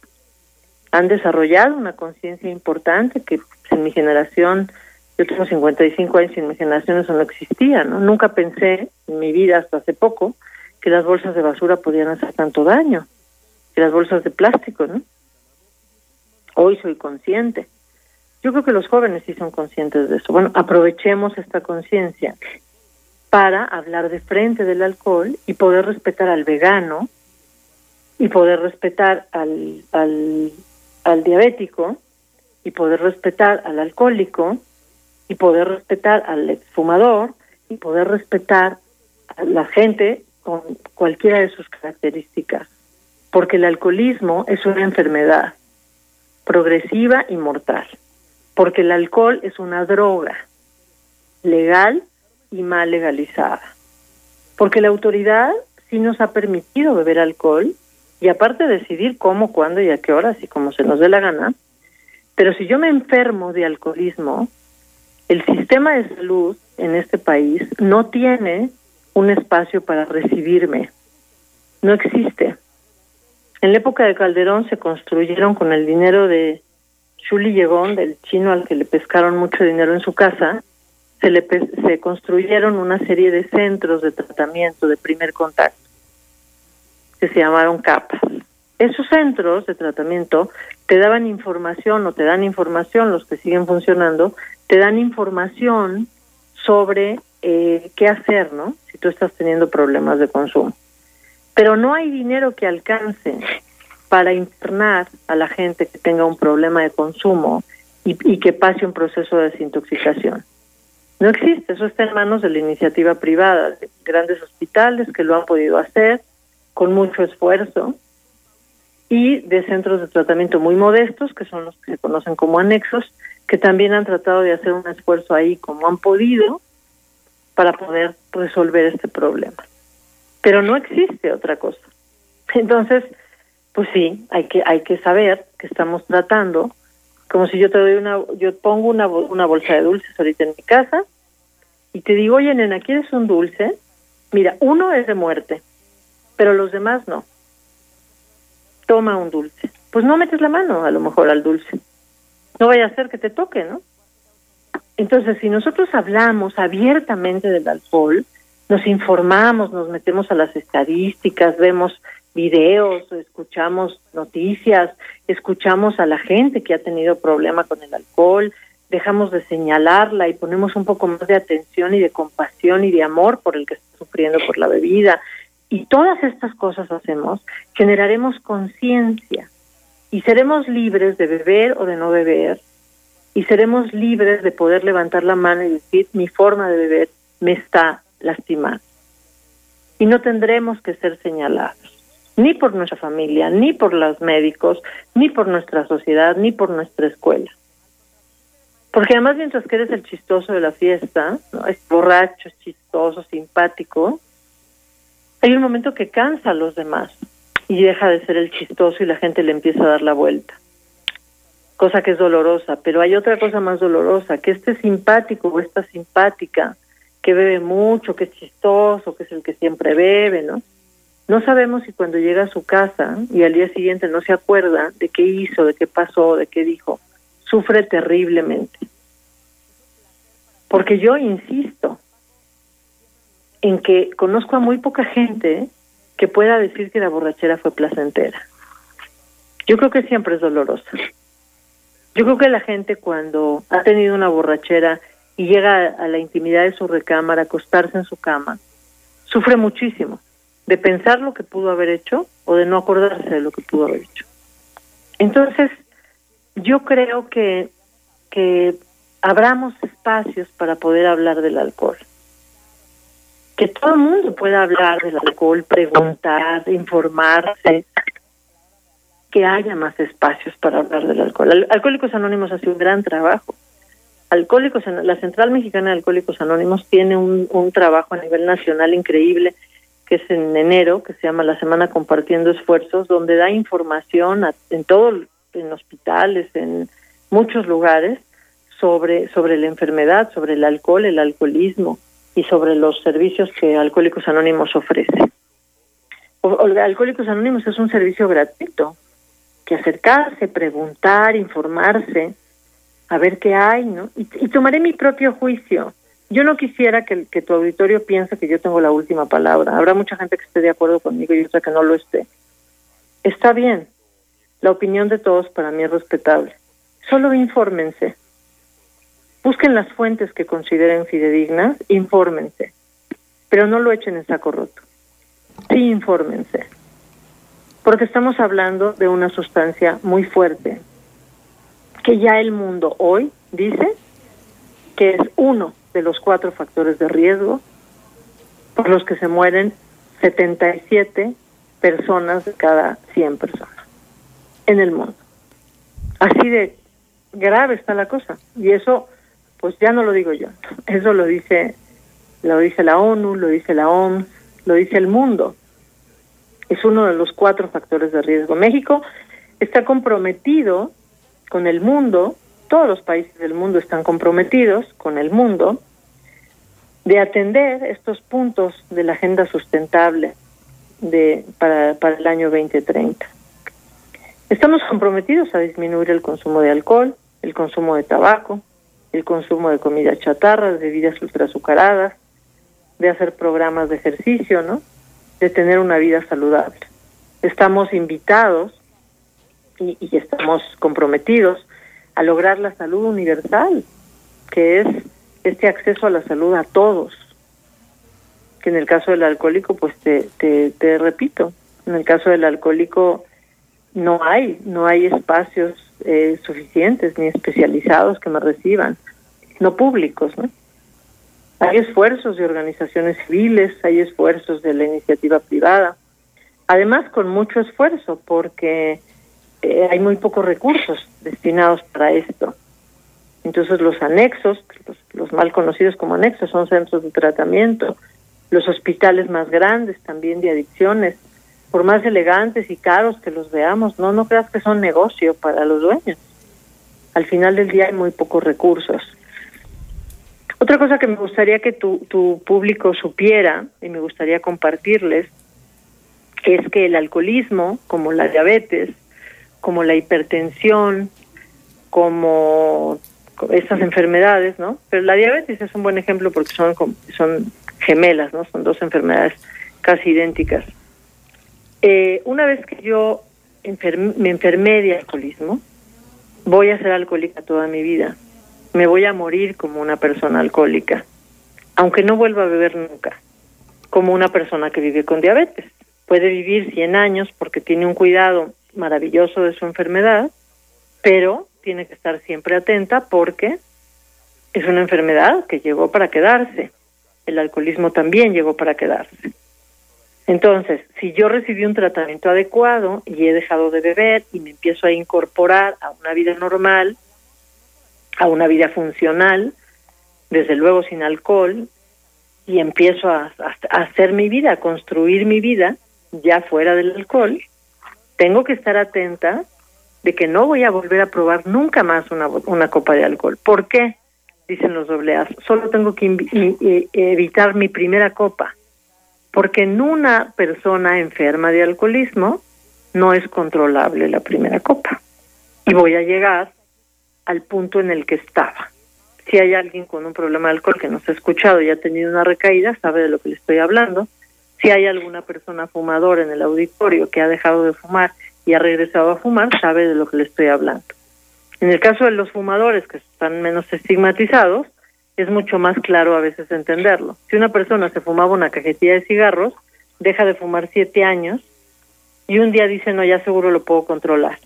Han desarrollado una conciencia importante que en mi generación, yo tengo 55 años y en mi generación eso no existía, ¿no? Nunca pensé en mi vida hasta hace poco que las bolsas de basura podían hacer tanto daño, que las bolsas de plástico, ¿no? Hoy soy consciente. Yo creo que los jóvenes sí son conscientes de eso. Bueno, aprovechemos esta conciencia para hablar de frente del alcohol y poder respetar al vegano y poder respetar al, al, diabético y poder respetar al alcohólico y poder respetar al exfumador y poder respetar a la gente con cualquiera de sus características, porque el alcoholismo es una enfermedad progresiva y mortal, porque el alcohol es una droga legal y mal legalizada, porque la autoridad sí nos ha permitido beber alcohol y aparte decidir cómo, cuándo y a qué horas y cómo se nos dé la gana, pero si yo me enfermo de alcoholismo, el sistema de salud en este país no tiene un espacio para recibirme. No existe. En la época de Calderón se construyeron con el dinero de Chuli Llegón, del chino al que le pescaron mucho dinero en su casa, se, le se construyeron una serie de centros de tratamiento de primer contacto que se llamaron capas. Esos centros de tratamiento te daban información o te dan información, los que siguen funcionando, te dan información sobre eh, qué hacer, ¿no? Si tú estás teniendo problemas de consumo. Pero no hay dinero que alcance para internar a la gente que tenga un problema de consumo y, que pase un proceso de desintoxicación. No existe, eso está en manos de la iniciativa privada, de grandes hospitales que lo han podido hacer con mucho esfuerzo y de centros de tratamiento muy modestos, que son los que se conocen como anexos, que también han tratado de hacer un esfuerzo ahí como han podido para poder resolver este problema. Pero no existe otra cosa. Entonces, pues sí, hay que hay que saber que estamos tratando como si yo te doy una yo pongo una una bolsa de dulces ahorita en mi casa y te digo, "Oye, nena, ¿quieres un dulce?" Mira, uno es de muerte, pero los demás no. Toma un dulce. Pues no metes la mano a lo mejor al dulce. No vaya a ser que te toque, ¿no? Entonces, si nosotros hablamos abiertamente del alcohol, nos informamos, nos metemos a las estadísticas, vemos videos, escuchamos noticias, escuchamos a la gente que ha tenido problema con el alcohol, dejamos de señalarla y ponemos un poco más de atención y de compasión y de amor por el que está sufriendo por la bebida, y todas estas cosas hacemos, generaremos conciencia y seremos libres de beber o de no beber y seremos libres de poder levantar la mano y decir mi forma de beber me está lastimando. Y no tendremos que ser señalados, ni por nuestra familia, ni por los médicos, ni por nuestra sociedad, ni por nuestra escuela. Porque además mientras que eres el chistoso de la fiesta, ¿no? es borracho, es chistoso, simpático, hay un momento que cansa a los demás y deja de ser el chistoso y la gente le empieza a dar la vuelta. Cosa que es dolorosa, pero hay otra cosa más dolorosa, que este simpático o esta simpática que bebe mucho, que es chistoso, que es el que siempre bebe, ¿no? No sabemos si cuando llega a su casa y al día siguiente no se acuerda de qué hizo, de qué pasó, de qué dijo, sufre terriblemente. Porque yo insisto, en que conozco a muy poca gente que pueda decir que la borrachera fue placentera. Yo creo que siempre es dolorosa. Yo creo que la gente cuando ha tenido una borrachera y llega a la intimidad de su recámara, acostarse en su cama, sufre muchísimo de pensar lo que pudo haber hecho o de no acordarse de lo que pudo haber hecho. Entonces, yo creo que, que abramos espacios para poder hablar del alcohol que todo el mundo pueda hablar del alcohol, preguntar, informarse, que haya más espacios para hablar del alcohol. Alcohólicos Anónimos hace un gran trabajo. Alcohólicos, la Central Mexicana de Alcohólicos Anónimos tiene un, un trabajo a nivel nacional increíble que es en enero, que se llama la Semana Compartiendo Esfuerzos, donde da información en todo, en hospitales, en muchos lugares, sobre, sobre la enfermedad, sobre el alcohol, el alcoholismo, y sobre los servicios que Alcohólicos Anónimos ofrece. Alcohólicos Anónimos es un servicio gratuito, que acercarse, preguntar, informarse, a ver qué hay, ¿no? Y, tomaré mi propio juicio. Yo no quisiera que, tu auditorio piense que yo tengo la última palabra. Habrá mucha gente que esté de acuerdo conmigo y otra que no lo esté. Está bien. La opinión de todos para mí es respetable. Solo infórmense. Busquen las fuentes que consideren fidedignas, infórmense. Pero no lo echen en saco roto. Sí, infórmense. Porque estamos hablando de una sustancia muy fuerte, que ya el mundo hoy dice que es uno de los cuatro factores de riesgo por los que se mueren 77 personas de cada 100 personas en el mundo. Así de grave está la cosa. Y eso, pues ya no lo digo yo. Eso lo dice, lo dice la ONU, lo dice la OMS, lo dice el mundo. Es uno de los cuatro factores de riesgo. México está comprometido con el mundo, todos los países del mundo están comprometidos con el mundo de atender estos puntos de la agenda sustentable de para, el año 2030. Estamos comprometidos a disminuir el consumo de alcohol, el consumo de tabaco, el consumo de comida chatarra, de bebidas ultrazucaradas, de hacer programas de ejercicio, ¿no? De tener una vida saludable. Estamos invitados y estamos comprometidos a lograr la salud universal, que es este acceso a la salud a todos. Que en el caso del alcohólico, pues te, te, te repito, en el caso del alcohólico no hay, no hay espacios eh, suficientes ni especializados que me reciban, no públicos. Hay esfuerzos de organizaciones civiles, hay esfuerzos de la iniciativa privada, además con mucho esfuerzo porque eh, hay muy pocos recursos destinados para esto. Entonces los anexos, los, los mal conocidos como anexos, son centros de tratamiento, los hospitales más grandes también de adicciones, por más elegantes y caros que los veamos, no, no creas que son negocio para los dueños. Al final del día hay muy pocos recursos. Otra cosa que me gustaría que tu, tu público supiera y me gustaría compartirles es que el alcoholismo, como la diabetes, como la hipertensión, como estas enfermedades, ¿no? Pero la diabetes es un buen ejemplo porque son gemelas, ¿no? Son dos enfermedades casi idénticas. Eh, una vez que yo me enfermé de alcoholismo, voy a ser alcohólica toda mi vida. Me voy a morir como una persona alcohólica, aunque no vuelva a beber nunca, como una persona que vive con diabetes. Puede vivir 100 años porque tiene un cuidado maravilloso de su enfermedad, pero tiene que estar siempre atenta porque es una enfermedad que llegó para quedarse. El alcoholismo también llegó para quedarse. Entonces, si yo recibí un tratamiento adecuado y he dejado de beber y me empiezo a incorporar a una vida normal, a una vida funcional, desde luego sin alcohol, y empiezo a, hacer mi vida, a construir mi vida ya fuera del alcohol, tengo que estar atenta de que no voy a volver a probar nunca más una, una copa de alcohol. ¿Por qué? Dicen los dobleas. Solo tengo que evitar mi primera copa porque en una persona enferma de alcoholismo no es controlable la primera copa. Y voy a llegar al punto en el que estaba. Si hay alguien con un problema de alcohol que nos ha escuchado y ha tenido una recaída, sabe de lo que le estoy hablando. Si hay alguna persona fumadora en el auditorio que ha dejado de fumar y ha regresado a fumar, sabe de lo que le estoy hablando. En el caso de los fumadores que están menos estigmatizados, es mucho más claro a veces entenderlo. Si una persona se fumaba una cajetilla de cigarros, deja de fumar siete años y un día dice, no, ya seguro lo puedo controlar.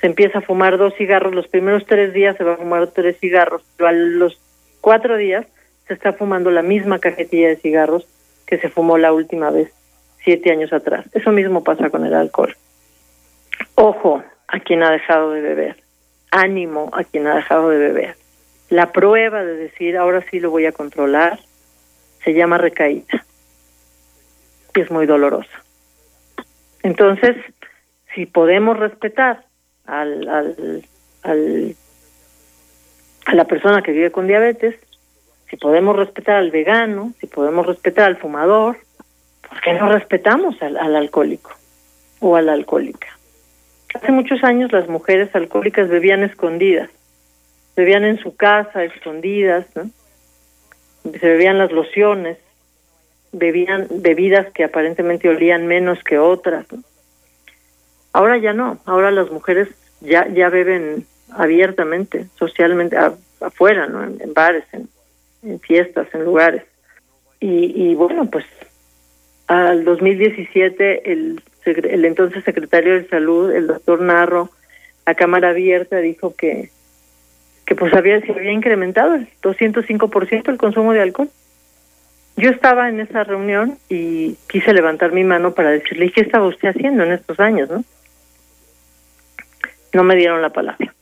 Se empieza a fumar dos cigarros, los primeros tres días se va a fumar tres cigarros, pero a los cuatro días se está fumando la misma cajetilla de cigarros que se fumó la última vez, siete años atrás. Eso mismo pasa con el alcohol. Ojo a quien ha dejado de beber. Ánimo a quien ha dejado de beber la prueba de decir, ahora sí lo voy a controlar, se llama recaída. Y es muy dolorosa. Entonces, si podemos respetar al, al, al, a la persona que vive con diabetes, si podemos respetar al vegano, si podemos respetar al fumador, que no respetamos al, al alcohólico o a la alcohólica. Hace muchos años las mujeres alcohólicas bebían escondidas, bebían en su casa escondidas, ¿no? se bebían las lociones, bebían bebidas que aparentemente olían menos que otras. Ahora ya no, ahora las mujeres ya ya beben abiertamente, socialmente, afuera, ¿no? En, bares, en, fiestas, en lugares. Y, y bueno, pues al 2017 el, el entonces secretario de Salud, el doctor Narro, a cámara abierta dijo que que pues había se había incrementado el 205% el consumo de alcohol. Yo estaba en esa reunión y quise levantar mi mano para decirle, ¿qué estaba usted haciendo en estos años, no? No me dieron la palabra.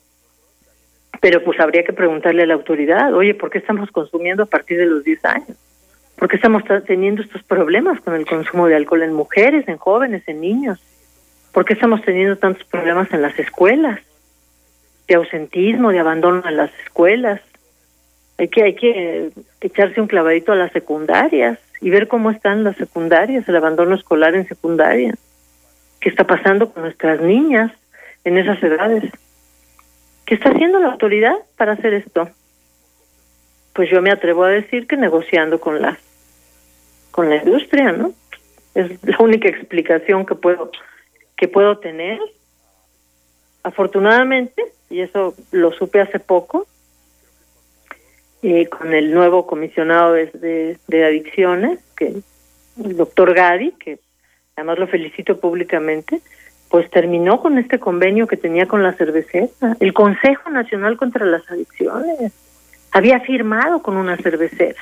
Pero pues habría que preguntarle a la autoridad, oye, ¿por qué estamos consumiendo a partir de los 10 años? ¿Por qué estamos teniendo estos problemas con el consumo de alcohol en mujeres, en jóvenes, en niños? ¿Por qué estamos teniendo tantos problemas en las escuelas? De ausentismo, de abandono en las escuelas. Hay que, hay que echarse un clavadito a las secundarias y ver cómo están las secundarias, el abandono escolar en secundaria. ¿Qué está pasando con nuestras niñas en esas edades? ¿Qué está haciendo la autoridad para hacer esto? Pues yo me atrevo a decir que negociando con la con la industria, ¿no? Es la única explicación que puedo que puedo tener. Afortunadamente, y eso lo supe hace poco, eh, con el nuevo comisionado de, de, adicciones, que el doctor Gadi, que además lo felicito públicamente, pues terminó con este convenio que tenía con la cervecera. El Consejo Nacional contra las Adicciones había firmado con una cervecera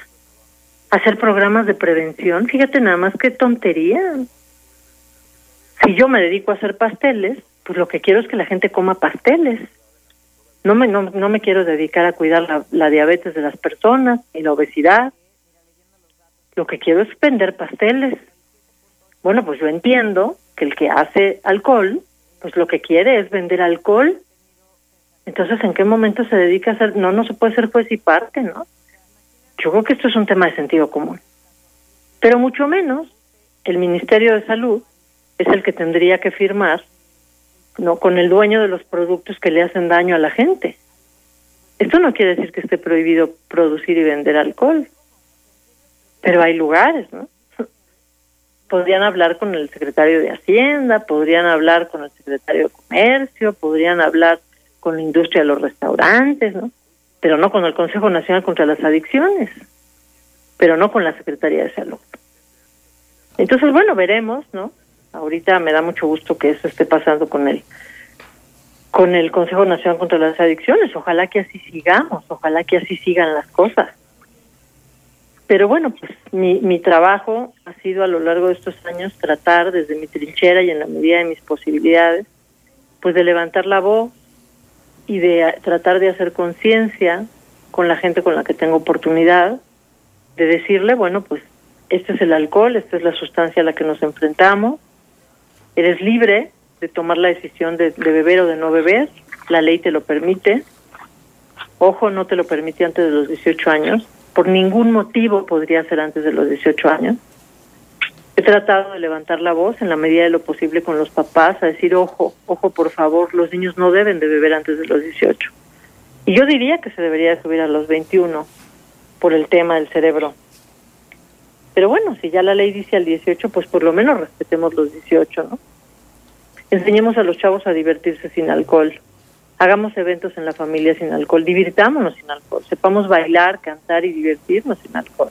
hacer programas de prevención. Fíjate nada más qué tontería. Si yo me dedico a hacer pasteles, pues lo que quiero es que la gente coma pasteles. No me, no, no me quiero dedicar a cuidar la, la diabetes de las personas y la obesidad. Lo que quiero es vender pasteles. Bueno, pues yo entiendo que el que hace alcohol, pues lo que quiere es vender alcohol. Entonces, ¿en qué momento se dedica a hacer? No, no se puede ser juez y parte, ¿no? Yo creo que esto es un tema de sentido común. Pero mucho menos el Ministerio de Salud es el que tendría que firmar no con el dueño de los productos que le hacen daño a la gente. Esto no quiere decir que esté prohibido producir y vender alcohol, pero hay lugares, ¿no? Podrían hablar con el secretario de Hacienda, podrían hablar con el secretario de Comercio, podrían hablar con la industria de los restaurantes, ¿no? Pero no con el Consejo Nacional contra las Adicciones, pero no con la Secretaría de Salud. Entonces, bueno, veremos, ¿no? Ahorita me da mucho gusto que eso esté pasando con el con el Consejo Nacional contra las Adicciones. Ojalá que así sigamos, ojalá que así sigan las cosas. Pero bueno, pues mi, mi trabajo sido a lo largo de estos años tratar desde mi trinchera y en la medida de mis posibilidades, pues de levantar la voz y de tratar de hacer conciencia con la gente con la que tengo oportunidad, de decirle, bueno, pues este es el alcohol, esta es la sustancia a la que nos enfrentamos, eres libre de tomar la decisión de, de beber o de no beber, la ley te lo permite, ojo, no te lo permite antes de los 18 años, por ningún motivo podría ser antes de los 18 años. He tratado de levantar la voz en la medida de lo posible con los papás, a decir, ojo, ojo, por favor, los niños no deben de beber antes de los 18. Y yo diría que se debería subir a los 21 por el tema del cerebro. Pero bueno, si ya la ley dice al 18, pues por lo menos respetemos los 18, ¿no? Enseñemos a los chavos a divertirse sin alcohol hagamos eventos en la familia sin alcohol, divirtámonos sin alcohol, sepamos bailar, cantar y divertirnos sin alcohol.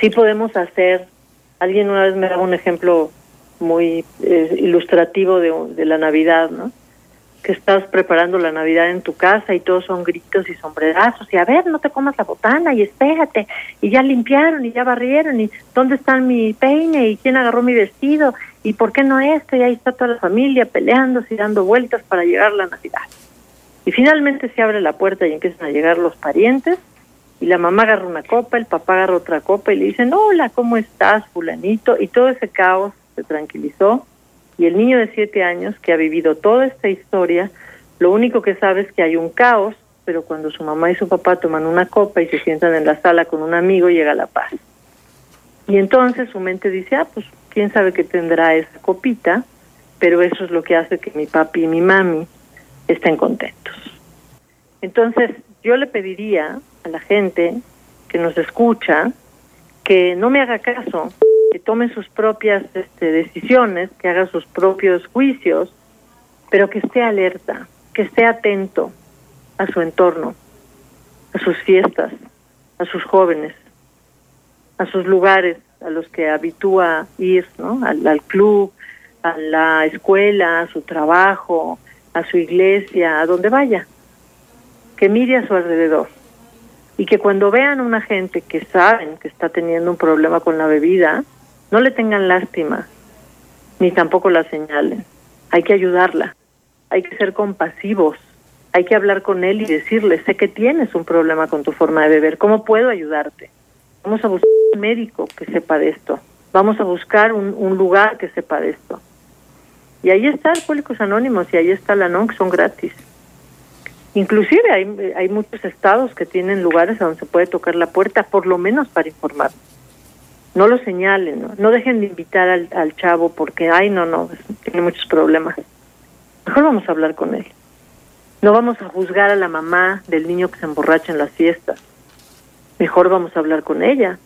Sí podemos hacer, alguien una vez me daba un ejemplo muy eh, ilustrativo de, de la Navidad, ¿no? que estás preparando la Navidad en tu casa y todos son gritos y sombrerazos y a ver, no te comas la botana y espérate y ya limpiaron y ya barrieron y dónde está mi peine y quién agarró mi vestido y por qué no esto y ahí está toda la familia peleándose y dando vueltas para llegar la Navidad. Y finalmente se abre la puerta y empiezan a llegar los parientes y la mamá agarra una copa, el papá agarra otra copa y le dicen, hola, ¿cómo estás, fulanito? Y todo ese caos se tranquilizó y el niño de siete años que ha vivido toda esta historia, lo único que sabe es que hay un caos, pero cuando su mamá y su papá toman una copa y se sientan en la sala con un amigo, llega la paz. Y entonces su mente dice, ah, pues quién sabe qué tendrá esa copita, pero eso es lo que hace que mi papi y mi mami estén contentos. Entonces, yo le pediría a la gente que nos escucha que no me haga caso, que tome sus propias este, decisiones, que haga sus propios juicios, pero que esté alerta, que esté atento a su entorno, a sus fiestas, a sus jóvenes, a sus lugares a los que habitúa ir, ¿no? al club, a la escuela, a su trabajo, a su iglesia, a donde vaya, que mire a su alrededor y que cuando vean a una gente que saben que está teniendo un problema con la bebida, no le tengan lástima, ni tampoco la señalen. Hay que ayudarla, hay que ser compasivos, hay que hablar con él y decirle, sé que tienes un problema con tu forma de beber, ¿cómo puedo ayudarte? Vamos a buscar un médico que sepa de esto, vamos a buscar un, lugar que sepa de esto. Y ahí está Alcohólicos Anónimos y ahí está la NON, que son gratis. Inclusive hay, muchos estados que tienen lugares donde se puede tocar la puerta, por lo menos para informar. No lo señalen, no, no dejen de invitar al, al chavo porque, ay, no, no, tiene muchos problemas. Mejor vamos a hablar con él. No vamos a juzgar a la mamá del niño que se emborracha en las fiestas. Mejor vamos a hablar con ella.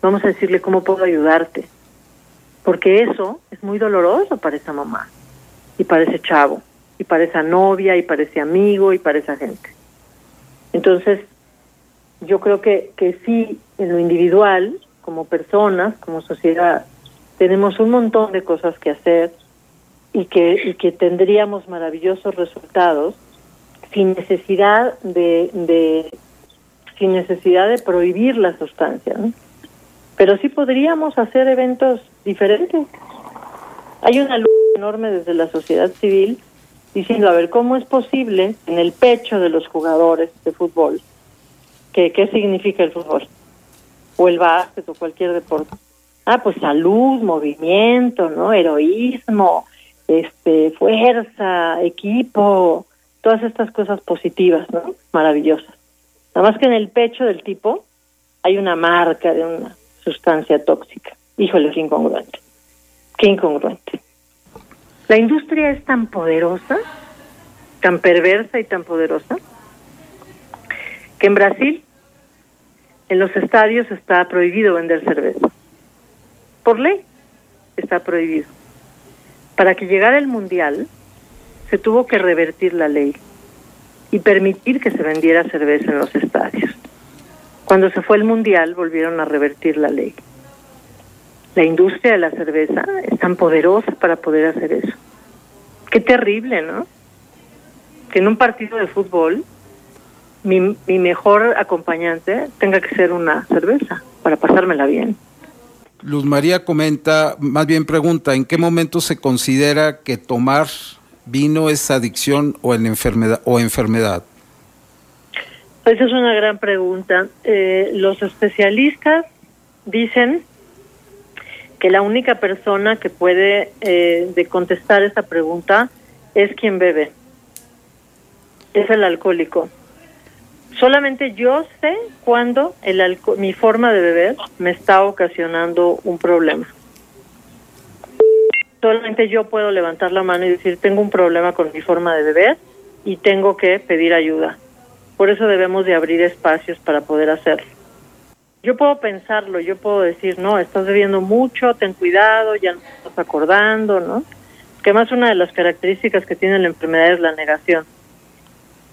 Vamos a decirle cómo puedo ayudarte porque eso es muy doloroso para esa mamá y para ese chavo y para esa novia y para ese amigo y para esa gente. Entonces, yo creo que, que sí, en lo individual, como personas, como sociedad, tenemos un montón de cosas que hacer y que, y que tendríamos maravillosos resultados sin necesidad de, de sin necesidad de prohibir la sustancia. pero sí podríamos hacer eventos diferentes. Hay una luz enorme desde la sociedad civil diciendo, a ver, ¿cómo es posible en el pecho de los jugadores de fútbol? que ¿Qué significa el fútbol? O el básquet o cualquier deporte. Ah, pues salud, movimiento, ¿no? Heroísmo, este, fuerza, equipo, todas estas cosas positivas, ¿no? Maravillosas. Nada más que en el pecho del tipo hay una marca de una sustancia tóxica. Híjole, qué incongruente. Qué incongruente. La industria es tan poderosa, tan perversa y tan poderosa, que en Brasil, en los estadios está prohibido vender cerveza. Por ley está prohibido. Para que llegara el Mundial, se tuvo que revertir la ley y permitir que se vendiera cerveza en los estadios. Cuando se fue el mundial volvieron a revertir la ley. La industria de la cerveza es tan poderosa para poder hacer eso. Qué terrible, ¿no? Que en un partido de fútbol mi, mi mejor acompañante tenga que ser una cerveza para pasármela bien. Luz María comenta, más bien pregunta, ¿en qué momento se considera que tomar vino es adicción o, en enfermedad, o enfermedad? Esa es una gran pregunta. Eh, los especialistas dicen que la única persona que puede eh, de contestar esa pregunta es quien bebe, es el alcohólico. Solamente yo sé cuándo el mi forma de beber me está ocasionando un problema. Solamente yo puedo levantar la mano y decir, tengo un problema con mi forma de beber y tengo que pedir ayuda por eso debemos de abrir espacios para poder hacerlo. Yo puedo pensarlo, yo puedo decir, no, estás bebiendo mucho, ten cuidado, ya no estás acordando, ¿no? Que más una de las características que tiene la enfermedad es la negación.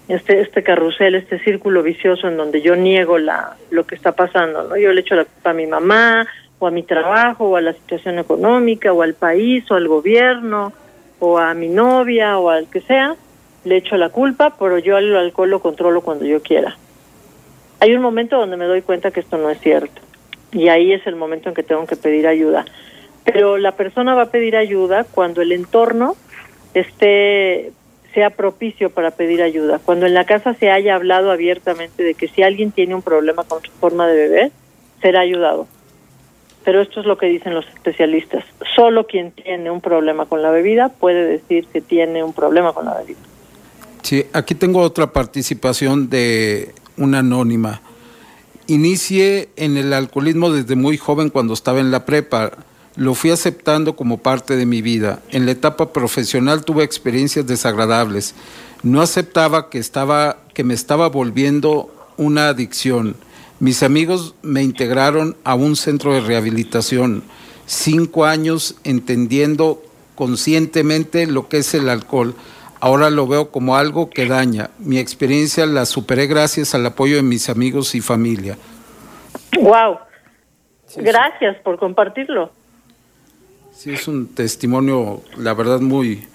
Este, este carrusel, este círculo vicioso en donde yo niego la, lo que está pasando, ¿no? Yo le echo la culpa a mi mamá, o a mi trabajo, o a la situación económica, o al país, o al gobierno, o a mi novia, o al que sea, le echo la culpa, pero yo el alcohol lo controlo cuando yo quiera. Hay un momento donde me doy cuenta que esto no es cierto y ahí es el momento en que tengo que pedir ayuda. Pero la persona va a pedir ayuda cuando el entorno esté sea propicio para pedir ayuda. Cuando en la casa se haya hablado abiertamente de que si alguien tiene un problema con su forma de beber, será ayudado. Pero esto es lo que dicen los especialistas. Solo quien tiene un problema con la bebida puede decir que tiene un problema con la bebida. Sí, aquí tengo otra participación de una anónima. Inicié en el alcoholismo desde muy joven cuando estaba en la prepa. Lo fui aceptando como parte de mi vida. En la etapa profesional tuve experiencias desagradables. No aceptaba que, estaba, que me estaba volviendo una adicción. Mis amigos me integraron a un centro de rehabilitación. Cinco años entendiendo conscientemente lo que es el alcohol. Ahora lo veo como algo que daña. Mi experiencia la superé gracias al apoyo de mis amigos y familia. Wow. Gracias por compartirlo. Sí, es un testimonio, la verdad, muy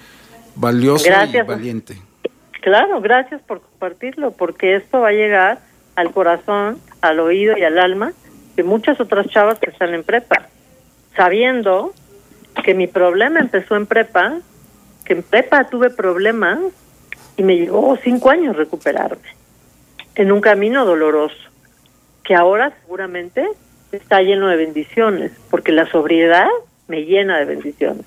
valioso y valiente. Claro, gracias por compartirlo, porque esto va a llegar al corazón, al oído y al alma de muchas otras chavas que están en prepa, sabiendo que mi problema empezó en prepa, que en prepa tuve problemas y me llevó cinco años recuperarme en un camino doloroso, que ahora seguramente está lleno de bendiciones, porque la sobriedad me llena de bendiciones.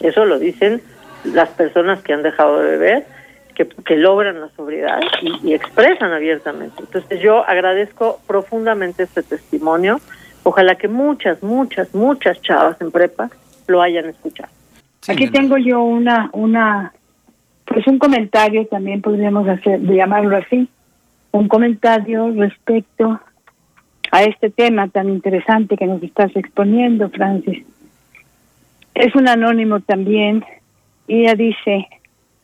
Eso lo dicen las personas que han dejado de beber, que, logran la sobriedad y, y, expresan abiertamente. Entonces yo agradezco profundamente este testimonio. Ojalá que muchas, muchas, muchas chavas en prepa lo hayan escuchado. Aquí tengo yo una, una, pues un comentario también podríamos hacer, llamarlo así, un comentario respecto a este tema tan interesante que nos estás exponiendo, Francis. Es un anónimo también y ella dice,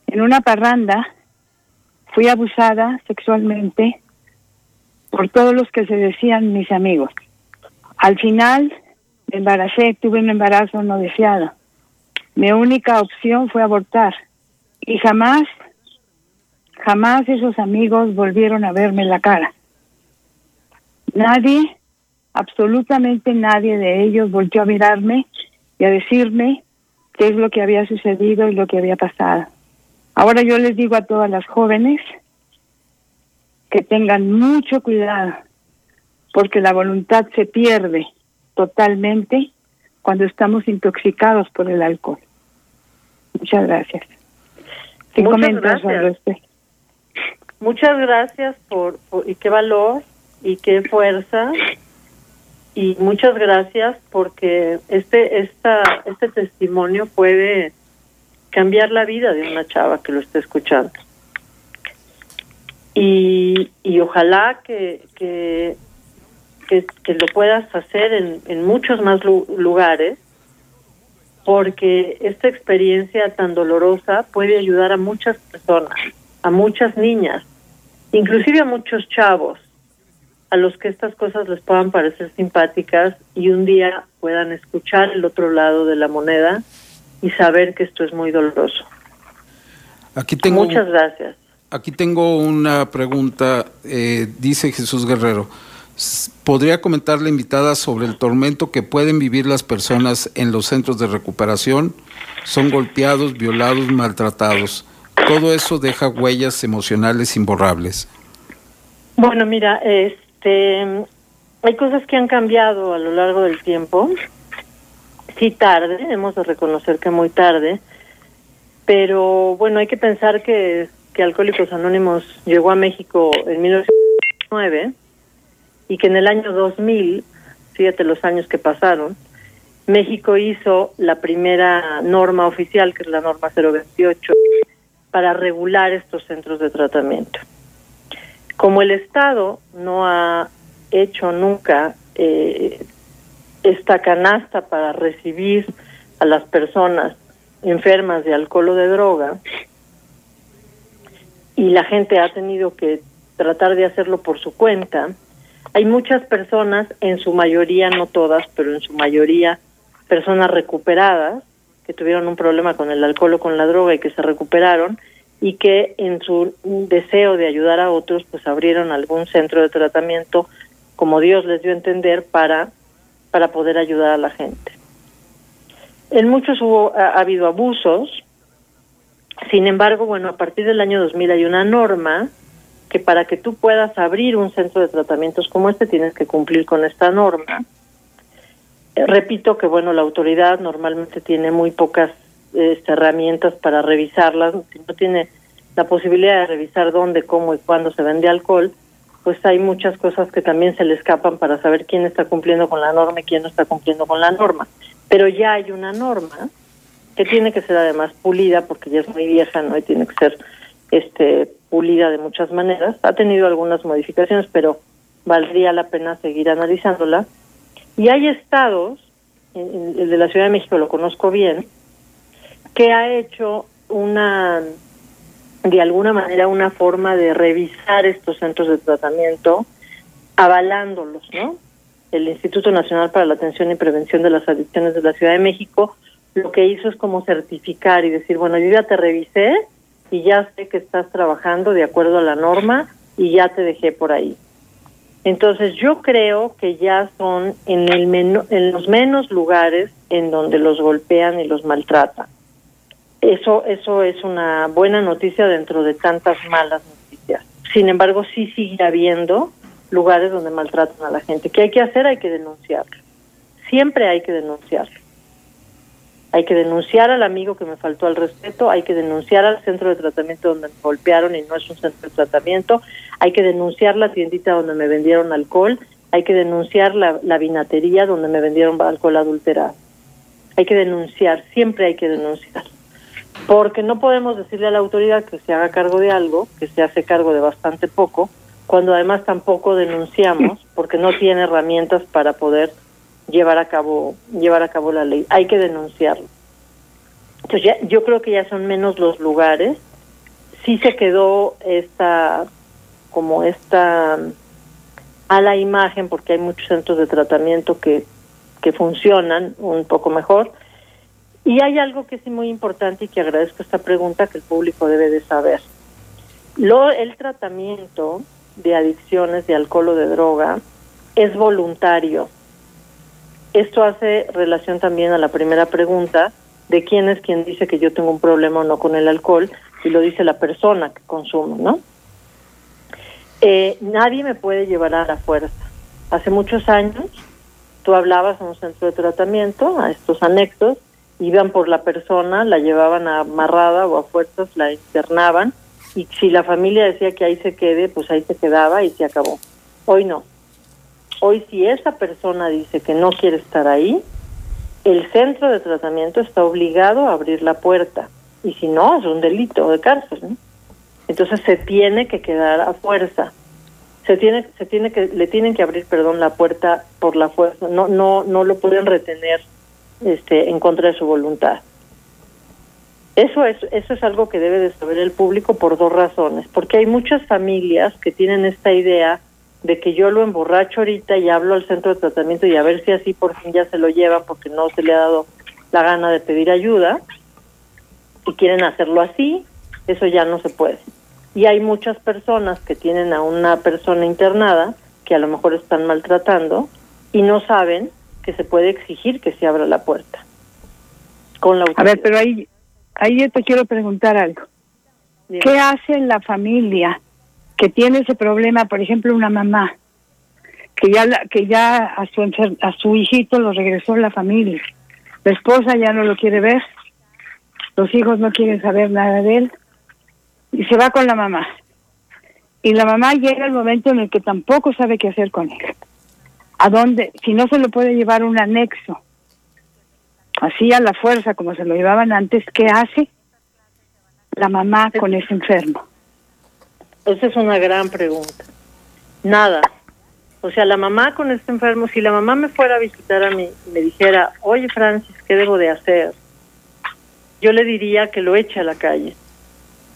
en una parranda fui abusada sexualmente por todos los que se decían mis amigos. Al final me embaracé, tuve un embarazo no deseado. Mi única opción fue abortar y jamás, jamás esos amigos volvieron a verme la cara. Nadie, absolutamente nadie de ellos volvió a mirarme y a decirme qué es lo que había sucedido y lo que había pasado. Ahora yo les digo a todas las jóvenes que tengan mucho cuidado, porque la voluntad se pierde totalmente cuando estamos intoxicados por el alcohol. Muchas gracias. Muchas gracias. Muchas gracias por, por, y qué valor y qué fuerza y muchas gracias porque este esta este testimonio puede cambiar la vida de una chava que lo esté escuchando y, y ojalá que, que, que, lo puedas hacer en, en muchos más lugares porque esta experiencia tan dolorosa puede ayudar a muchas personas, a muchas niñas, inclusive a muchos chavos a los que estas cosas les puedan parecer simpáticas y un día puedan escuchar el otro lado de la moneda y saber que esto es muy doloroso. Aquí tengo, Muchas gracias. Aquí tengo una pregunta, eh, dice Jesús Guerrero. ¿Podría comentar la invitada sobre el tormento que pueden vivir las personas en los centros de recuperación? Son golpeados, violados, maltratados. Todo eso deja huellas emocionales imborrables. Bueno, mira, es, este, hay cosas que han cambiado a lo largo del tiempo. Sí, tarde, hemos de reconocer que muy tarde, pero bueno, hay que pensar que, que Alcohólicos Anónimos llegó a México en 1909 y que en el año 2000, fíjate los años que pasaron, México hizo la primera norma oficial, que es la norma 028, para regular estos centros de tratamiento. Como el Estado no ha hecho nunca eh, esta canasta para recibir a las personas enfermas de alcohol o de droga, y la gente ha tenido que tratar de hacerlo por su cuenta, hay muchas personas, en su mayoría, no todas, pero en su mayoría, personas recuperadas, que tuvieron un problema con el alcohol o con la droga y que se recuperaron, y que en su deseo de ayudar a otros, pues abrieron algún centro de tratamiento, como Dios les dio a entender, para, para poder ayudar a la gente. En muchos hubo, ha, habido abusos, sin embargo, bueno, a partir del año 2000 hay una norma que para que tú puedas abrir un centro de tratamientos como este tienes que cumplir con esta norma. Eh, repito que, bueno, la autoridad normalmente tiene muy pocas este, herramientas para revisarlas, si no tiene la posibilidad de revisar dónde, cómo y cuándo se vende alcohol, pues hay muchas cosas que también se le escapan para saber quién está cumpliendo con la norma y quién no está cumpliendo con la norma. Pero ya hay una norma que tiene que ser además pulida porque ya es muy vieja, ¿no? Y tiene que ser este pulida de muchas maneras. Ha tenido algunas modificaciones, pero valdría la pena seguir analizándola. Y hay estados, el de la Ciudad de México lo conozco bien, que ha hecho una de alguna manera una forma de revisar estos centros de tratamiento, avalándolos, ¿no? El Instituto Nacional para la Atención y Prevención de las Adicciones de la Ciudad de México lo que hizo es como certificar y decir, bueno, yo ya te revisé y ya sé que estás trabajando de acuerdo a la norma y ya te dejé por ahí. Entonces yo creo que ya son en, el en los menos lugares en donde los golpean y los maltratan. Eso, eso es una buena noticia dentro de tantas malas noticias. Sin embargo, sí sigue habiendo lugares donde maltratan a la gente. ¿Qué hay que hacer? Hay que denunciarlo. Siempre hay que denunciarlo. Hay que denunciar al amigo que me faltó al respeto, hay que denunciar al centro de tratamiento donde me golpearon y no es un centro de tratamiento, hay que denunciar la tiendita donde me vendieron alcohol, hay que denunciar la, vinatería donde me vendieron alcohol adulterado. Hay que denunciar, siempre hay que denunciar porque no podemos decirle a la autoridad que se haga cargo de algo, que se hace cargo de bastante poco, cuando además tampoco denunciamos porque no tiene herramientas para poder llevar a cabo llevar a cabo la ley. Hay que denunciarlo. Entonces ya, yo creo que ya son menos los lugares. Sí se quedó esta como esta a la imagen porque hay muchos centros de tratamiento que que funcionan un poco mejor y hay algo que es muy importante y que agradezco esta pregunta que el público debe de saber. Lo, el tratamiento de adicciones de alcohol o de droga es voluntario. Esto hace relación también a la primera pregunta de quién es quien dice que yo tengo un problema o no con el alcohol y lo dice la persona que consume, ¿no? Eh, nadie me puede llevar a la fuerza. Hace muchos años tú hablabas en un centro de tratamiento, a estos anexos, iban por la persona, la llevaban amarrada o a fuerzas, la internaban y si la familia decía que ahí se quede, pues ahí se quedaba y se acabó. Hoy no. Hoy si esa persona dice que no quiere estar ahí, el centro de tratamiento está obligado a abrir la puerta y si no es un delito de cárcel. Entonces se tiene que quedar a fuerza. Se tiene se tiene que le tienen que abrir, perdón, la puerta por la fuerza. No no no lo pueden retener este, en contra de su voluntad. Eso es, eso es algo que debe de saber el público por dos razones, porque hay muchas familias que tienen esta idea de que yo lo emborracho ahorita y hablo al centro de tratamiento y a ver si así por fin ya se lo lleva porque no se le ha dado la gana de pedir ayuda y quieren hacerlo así, eso ya no se puede. Y hay muchas personas que tienen a una persona internada que a lo mejor están maltratando y no saben que se puede exigir que se abra la puerta. Con la A ver, pero ahí, ahí yo te quiero preguntar algo. ¿Qué hace la familia que tiene ese problema, por ejemplo, una mamá que ya que ya a su a su hijito lo regresó la familia. La esposa ya no lo quiere ver. Los hijos no quieren saber nada de él y se va con la mamá. Y la mamá llega el momento en el que tampoco sabe qué hacer con él a dónde, si no se lo puede llevar un anexo, así a la fuerza como se lo llevaban antes, ¿qué hace la mamá con ese enfermo? Esa es una gran pregunta. Nada. O sea, la mamá con este enfermo, si la mamá me fuera a visitar a mí y me dijera, oye Francis, ¿qué debo de hacer? Yo le diría que lo eche a la calle.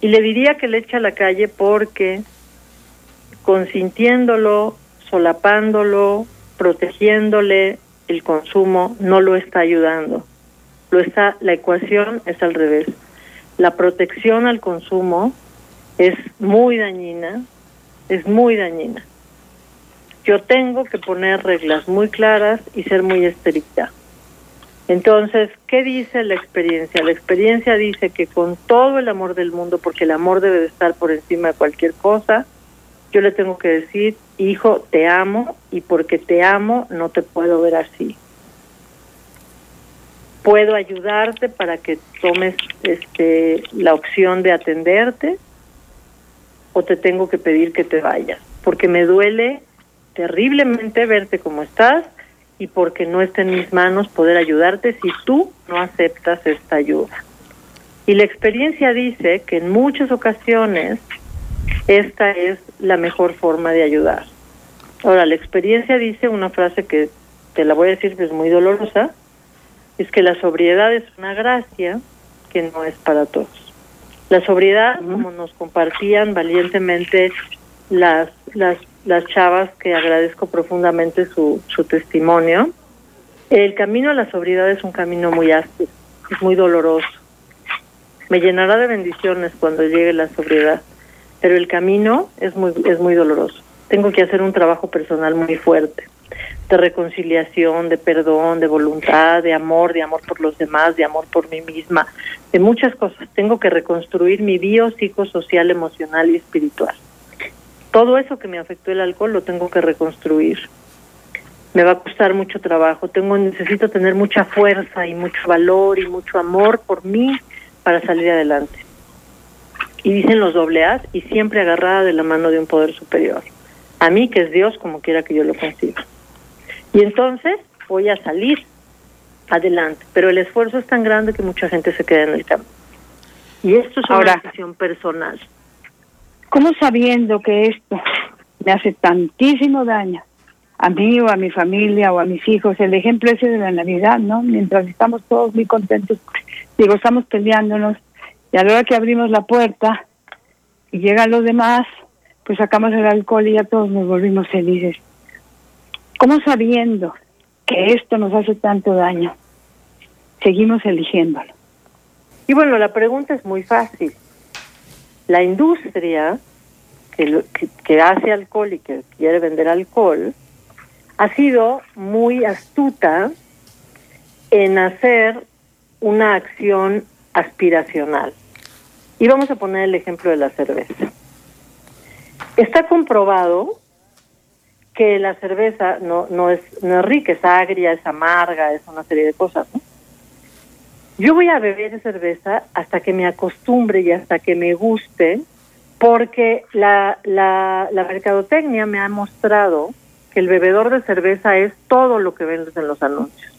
Y le diría que le eche a la calle porque consintiéndolo, solapándolo, protegiéndole el consumo no lo está ayudando. Lo está la ecuación es al revés. La protección al consumo es muy dañina, es muy dañina. Yo tengo que poner reglas muy claras y ser muy estricta. Entonces, ¿qué dice la experiencia? La experiencia dice que con todo el amor del mundo, porque el amor debe de estar por encima de cualquier cosa, yo le tengo que decir, hijo, te amo y porque te amo no te puedo ver así. Puedo ayudarte para que tomes este la opción de atenderte o te tengo que pedir que te vayas. porque me duele terriblemente verte como estás y porque no está en mis manos poder ayudarte si tú no aceptas esta ayuda. Y la experiencia dice que en muchas ocasiones esta es la mejor forma de ayudar. Ahora, la experiencia dice una frase que te la voy a decir que es muy dolorosa, es que la sobriedad es una gracia que no es para todos. La sobriedad, como nos compartían valientemente las, las, las chavas, que agradezco profundamente su, su testimonio, el camino a la sobriedad es un camino muy áspero, es muy doloroso. Me llenará de bendiciones cuando llegue la sobriedad, pero el camino es muy, es muy doloroso. Tengo que hacer un trabajo personal muy fuerte de reconciliación, de perdón, de voluntad, de amor, de amor por los demás, de amor por mí misma, de muchas cosas. Tengo que reconstruir mi bio, psicosocial, emocional y espiritual. Todo eso que me afectó el alcohol lo tengo que reconstruir. Me va a costar mucho trabajo, tengo necesito tener mucha fuerza y mucho valor y mucho amor por mí para salir adelante. Y dicen los doble y siempre agarrada de la mano de un poder superior. A mí que es Dios como quiera que yo lo consiga. Y entonces voy a salir adelante, pero el esfuerzo es tan grande que mucha gente se queda en el campo. Y esto es una decisión personal. ¿Cómo sabiendo que esto me hace tantísimo daño a mí o a mi familia o a mis hijos? El ejemplo ese de la Navidad, ¿no? Mientras estamos todos muy contentos, digo, estamos peleándonos y a la hora que abrimos la puerta y llegan los demás, pues sacamos el alcohol y ya todos nos volvimos felices. ¿Cómo sabiendo que esto nos hace tanto daño, seguimos eligiéndolo? Y bueno, la pregunta es muy fácil. La industria que, que, hace alcohol y que quiere vender alcohol ha sido muy astuta en hacer una acción aspiracional. Y vamos a poner el ejemplo de la cerveza. Está comprobado que la cerveza no, no, es, no es rica, es agria, es amarga, es una serie de cosas. Yo voy a beber cerveza hasta que me acostumbre y hasta que me guste, porque la, la, la mercadotecnia me ha mostrado que el bebedor de cerveza es todo lo que vendes en los anuncios.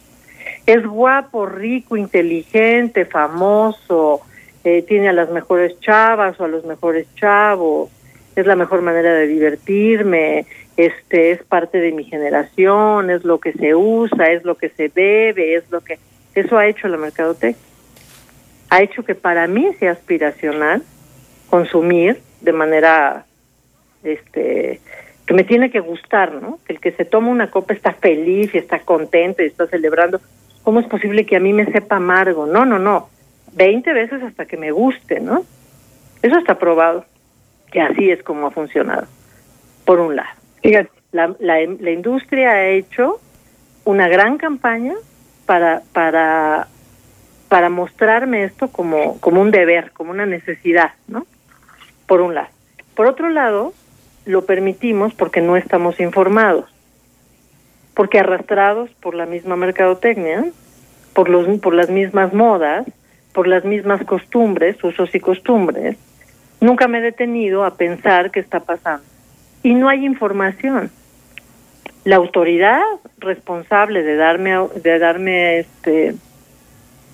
Es guapo, rico, inteligente, famoso, eh, tiene a las mejores chavas o a los mejores chavos, es la mejor manera de divertirme, este es parte de mi generación, es lo que se usa, es lo que se bebe, es lo que eso ha hecho la mercadotecnia. Ha hecho que para mí sea aspiracional consumir de manera este que me tiene que gustar, ¿no? Que el que se toma una copa está feliz y está contento y está celebrando. ¿Cómo es posible que a mí me sepa amargo? No, no, no. Veinte veces hasta que me guste, ¿no? Eso está probado. Que así es como ha funcionado. Por un lado. Fíjate, la, la, industria ha hecho una gran campaña para, para, para mostrarme esto como, como un deber, como una necesidad, ¿no? Por un lado. Por otro lado, lo permitimos porque no estamos informados, porque arrastrados por la misma mercadotecnia, por, los, por las mismas modas, por las mismas costumbres, usos y costumbres, nunca me he detenido a pensar qué está pasando y no hay información. La autoridad responsable de darme de darme este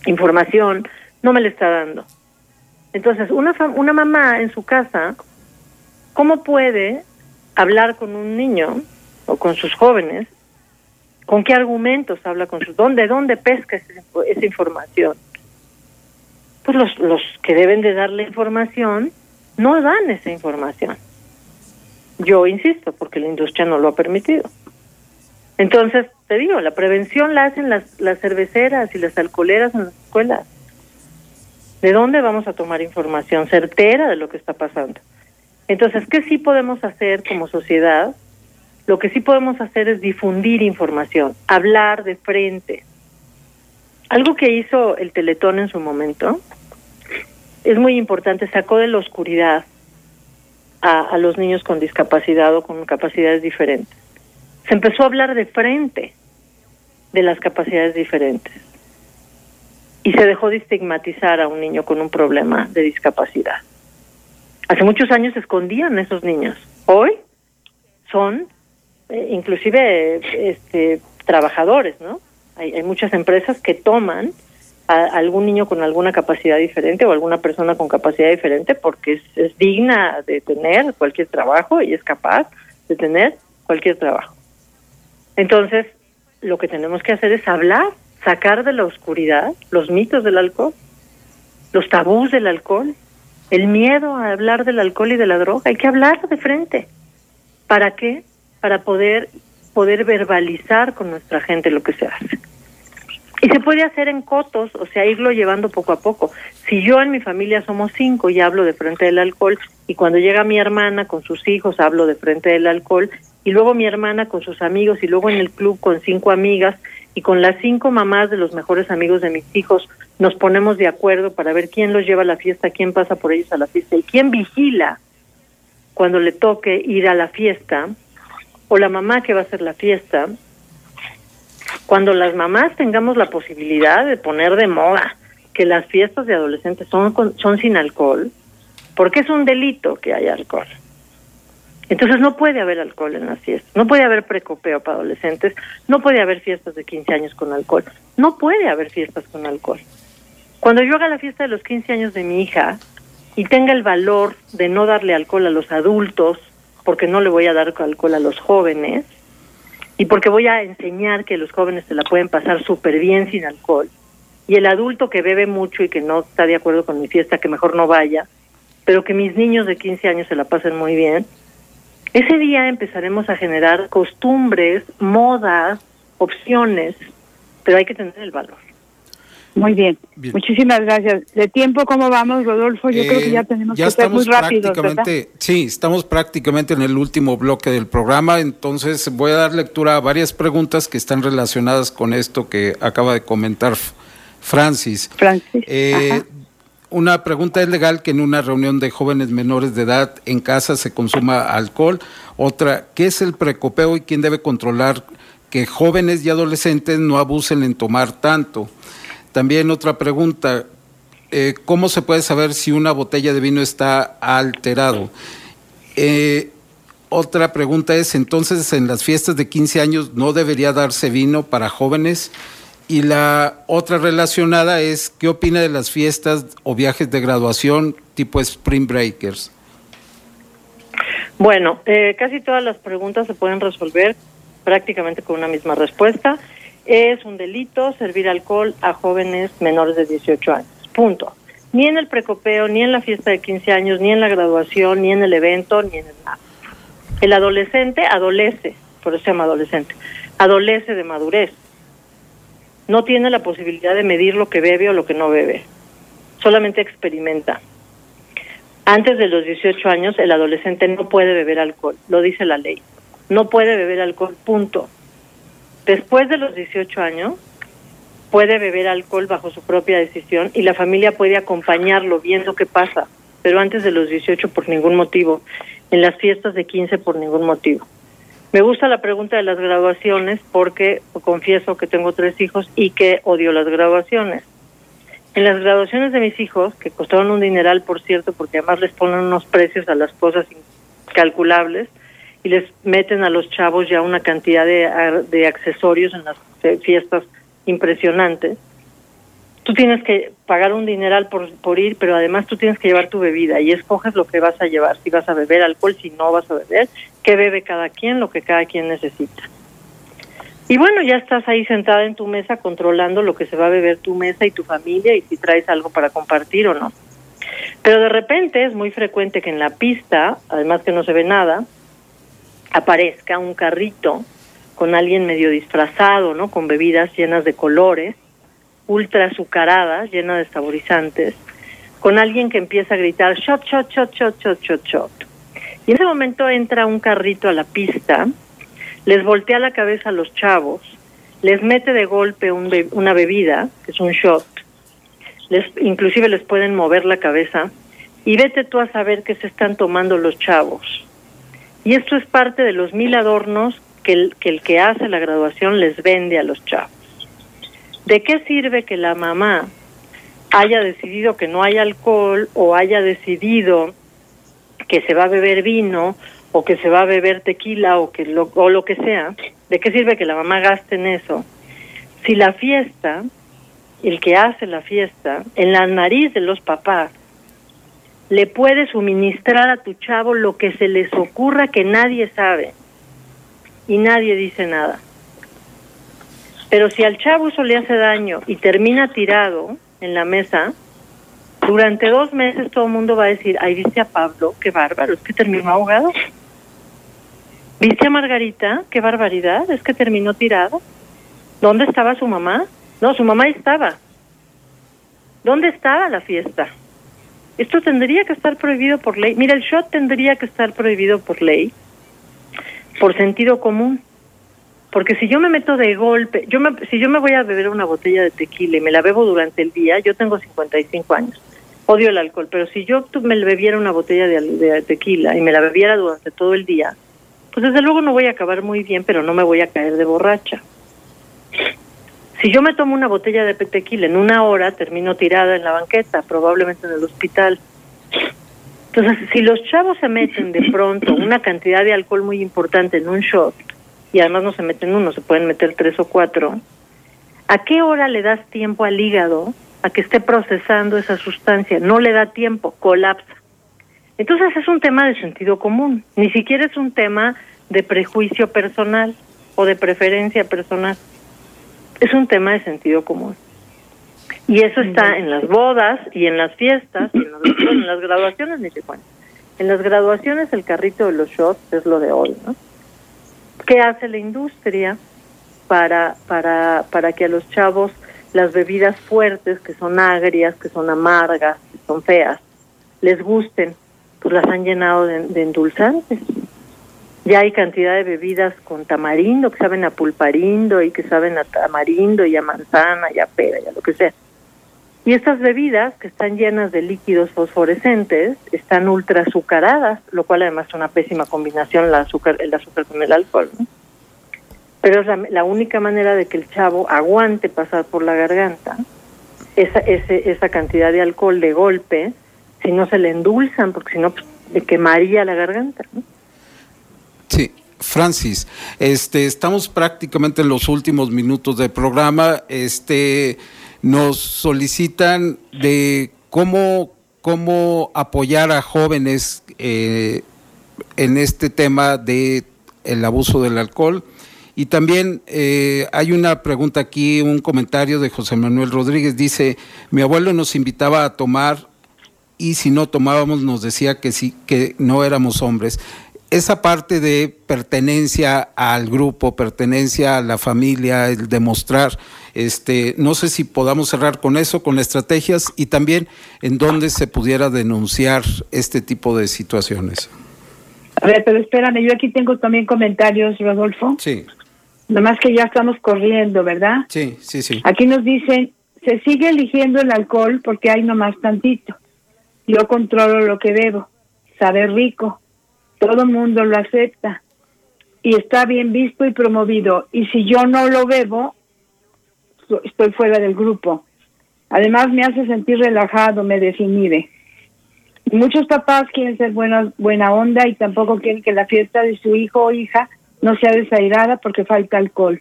información no me la está dando. Entonces, una una mamá en su casa ¿cómo puede hablar con un niño o con sus jóvenes? ¿Con qué argumentos habla con sus dónde dónde pesca esa, esa información? Pues los los que deben de darle información no dan esa información. Yo insisto, porque la industria no lo ha permitido. Entonces, te digo, la prevención la hacen las, las cerveceras y las alcoholeras en las escuelas. ¿De dónde vamos a tomar información certera de lo que está pasando? Entonces, ¿qué sí podemos hacer como sociedad? Lo que sí podemos hacer es difundir información, hablar de frente. Algo que hizo el Teletón en su momento es muy importante, sacó de la oscuridad a, los niños con discapacidad o con capacidades diferentes. Se empezó a hablar de frente de las capacidades diferentes y se dejó de estigmatizar a un niño con un problema de discapacidad. Hace muchos años se escondían esos niños. Hoy son eh, inclusive este, trabajadores, ¿no? Hay, hay muchas empresas que toman a algún niño con alguna capacidad diferente o alguna persona con capacidad diferente porque es, digna de tener cualquier trabajo y es capaz de tener cualquier trabajo. Entonces, lo que tenemos que hacer es hablar, sacar de la oscuridad los mitos del alcohol, los tabús del alcohol, el miedo a hablar del alcohol y de la droga. Hay que hablar de frente. ¿Para qué? Para poder poder verbalizar con nuestra gente lo que se hace. Y se puede hacer en cotos, o sea, irlo llevando poco a poco. Si yo en mi familia somos cinco y hablo de frente del alcohol, y cuando llega mi hermana con sus hijos hablo de frente del alcohol, y luego mi hermana con sus amigos, y luego en el club con cinco amigas, y con las cinco mamás de los mejores amigos de mis hijos, nos ponemos de acuerdo para ver quién los lleva a la fiesta, quién pasa por ellos a la fiesta, y quién vigila cuando le toque ir a la fiesta, o la mamá que va a hacer la fiesta, cuando las mamás tengamos la posibilidad de poner de moda que las fiestas de adolescentes son, son sin alcohol, porque es un delito que haya alcohol. Entonces no puede haber alcohol en las fiestas, no puede haber precopeo para adolescentes, no puede haber fiestas de 15 años con alcohol, no puede haber fiestas con alcohol. Cuando yo haga la fiesta de los 15 años de mi hija y tenga el valor de no darle alcohol a los adultos, porque no le voy a dar alcohol a los jóvenes, y porque voy a enseñar que los jóvenes se la pueden pasar súper bien sin alcohol. Y el adulto que bebe mucho y que no está de acuerdo con mi fiesta, que mejor no vaya, pero que mis niños de 15 años se la pasen muy bien, ese día empezaremos a generar costumbres, modas, opciones, pero hay que tener el valor. Muy bien. Muchísimas gracias. ¿De tiempo cómo vamos, Rodolfo? Yo creo que ya eh, tenemos que ser muy rápidos. Sí, estamos prácticamente en el último bloque del programa, entonces voy a dar lectura a varias preguntas que están relacionadas con esto que acaba de comentar Francis. Francis. Eh, una pregunta es legal que en una reunión de jóvenes menores de edad en casa se consuma alcohol. Otra, ¿qué es el precopeo y quién debe controlar que jóvenes y adolescentes no abusen en tomar tanto? También otra pregunta, eh, ¿cómo se puede saber si una botella de vino está alterado? Eh, otra pregunta es, entonces en las fiestas de 15 años no debería darse vino para jóvenes. Y la otra relacionada es, ¿qué opina de las fiestas o viajes de graduación tipo Spring Breakers? Bueno, eh, casi todas las preguntas se pueden resolver prácticamente con una misma respuesta es un delito servir alcohol a jóvenes menores de 18 años. Punto. Ni en el precopeo, ni en la fiesta de 15 años, ni en la graduación, ni en el evento, ni en el nada. El adolescente adolece, por eso se llama adolescente, adolece de madurez. No tiene la posibilidad de medir lo que bebe o lo que no bebe. Solamente experimenta. Antes de los 18 años, el adolescente no puede beber alcohol, lo dice la ley. No puede beber alcohol, punto. Después de los 18 años, puede beber alcohol bajo su propia decisión y la familia puede acompañarlo viendo qué pasa, pero antes de los 18 por ningún motivo, en las fiestas de 15 por ningún motivo. Me gusta la pregunta de las graduaciones porque confieso que tengo tres hijos y que odio las graduaciones. En las graduaciones de mis hijos, que costaron un dineral, por cierto, porque además les ponen unos precios a las cosas incalculables, y les meten a los chavos ya una cantidad de, de accesorios en las fiestas impresionantes. Tú tienes que pagar un dineral por, por ir, pero además tú tienes que llevar tu bebida y escoges lo que vas a llevar, si vas a beber alcohol, si no vas a beber, qué bebe cada quien, lo que cada quien necesita. Y bueno, ya estás ahí sentada en tu mesa controlando lo que se va a beber tu mesa y tu familia y si traes algo para compartir o no. Pero de repente es muy frecuente que en la pista, además que no se ve nada, aparezca un carrito con alguien medio disfrazado, ¿no? Con bebidas llenas de colores, ultra azucaradas, llenas de saborizantes, con alguien que empieza a gritar shot, shot, shot, shot, shot, shot, shot. Y en ese momento entra un carrito a la pista, les voltea la cabeza a los chavos, les mete de golpe una bebida, que es un shot, les, inclusive les pueden mover la cabeza, y vete tú a saber qué se están tomando los chavos y esto es parte de los mil adornos que el, que hace la graduación les vende a los chavos. ¿De qué sirve que la mamá haya decidido que no hay alcohol o haya decidido que se va a beber vino o que se va a beber tequila o que lo, o lo que sea, ¿de qué sirve que la mamá gaste en eso? Si la fiesta, el que hace la fiesta, en la nariz de los papás, le puede suministrar a tu chavo lo que se les ocurra que nadie sabe y nadie dice nada. Pero si al chavo eso le hace daño y termina tirado en la mesa, durante dos meses todo el mundo va a decir, ay, viste a Pablo, qué bárbaro, es que terminó ahogado. ¿Viste a Margarita? Qué barbaridad, es que terminó tirado. ¿Dónde estaba su mamá? No, su mamá estaba. ¿Dónde estaba la fiesta? Esto tendría que estar prohibido por ley. Mira, el shot tendría que estar prohibido por ley, por sentido común. Porque si yo me meto de golpe, yo me, si yo me voy a beber una botella de tequila y me la bebo durante el día, yo tengo 55 años, odio el alcohol, pero si yo me bebiera una botella de, de tequila y me la bebiera durante todo el día, pues desde luego no voy a acabar muy bien, pero no me voy a caer de borracha. Si yo me tomo una botella de tequila en una hora, termino tirada en la banqueta, probablemente en el hospital. Entonces, si los chavos se meten de pronto una cantidad de alcohol muy importante en un shot, y además no se meten uno, se pueden meter tres o cuatro, ¿a qué hora le das tiempo al hígado a que esté procesando esa sustancia? No le da tiempo, colapsa. Entonces es un tema de sentido común, ni siquiera es un tema de prejuicio personal o de preferencia personal. Es un tema de sentido común. Y eso está en las bodas y en las fiestas, y en, en las graduaciones ni se cuenta. En las graduaciones el carrito de los shots es lo de hoy, ¿no? ¿Qué hace la industria para, para, para que a los chavos las bebidas fuertes, que son agrias, que son amargas, que son feas, les gusten? Pues las han llenado de, de endulzantes. Ya hay cantidad de bebidas con tamarindo, que saben a pulparindo y que saben a tamarindo y a manzana y a pera y a lo que sea. Y estas bebidas, que están llenas de líquidos fosforescentes, están ultra azucaradas, lo cual además es una pésima combinación la azúcar, el azúcar con el alcohol. Pero es la, la, única manera de que el chavo aguante pasar por la garganta esa, ese, esa cantidad de alcohol de golpe, si no se le endulzan, porque si no, pues, le quemaría la garganta. ¿no? Sí. Francis, este, estamos prácticamente en los últimos minutos del programa. Este, nos solicitan de cómo, cómo apoyar a jóvenes eh, en este tema de abuso del alcohol. Y también eh, hay una pregunta aquí, un comentario de José Manuel Rodríguez. Dice, mi abuelo nos invitaba a tomar y si no tomábamos nos decía que sí, que no éramos hombres esa parte de pertenencia al grupo, pertenencia a la familia, el demostrar, este, no sé si podamos cerrar con eso, con estrategias y también en dónde se pudiera denunciar este tipo de situaciones. A ver, pero espérame, yo aquí tengo también comentarios, Rodolfo. Sí. Nomás que ya estamos corriendo, ¿verdad? Sí, sí, sí. Aquí nos dicen, se sigue eligiendo el alcohol porque hay nomás tantito. Yo controlo lo que bebo, sabe rico todo el mundo lo acepta y está bien visto y promovido. Y si yo no lo bebo, estoy fuera del grupo. Además me hace sentir relajado, me desinhibe. Muchos papás quieren ser buena, buena onda y tampoco quieren que la fiesta de su hijo o hija no sea desairada porque falta alcohol.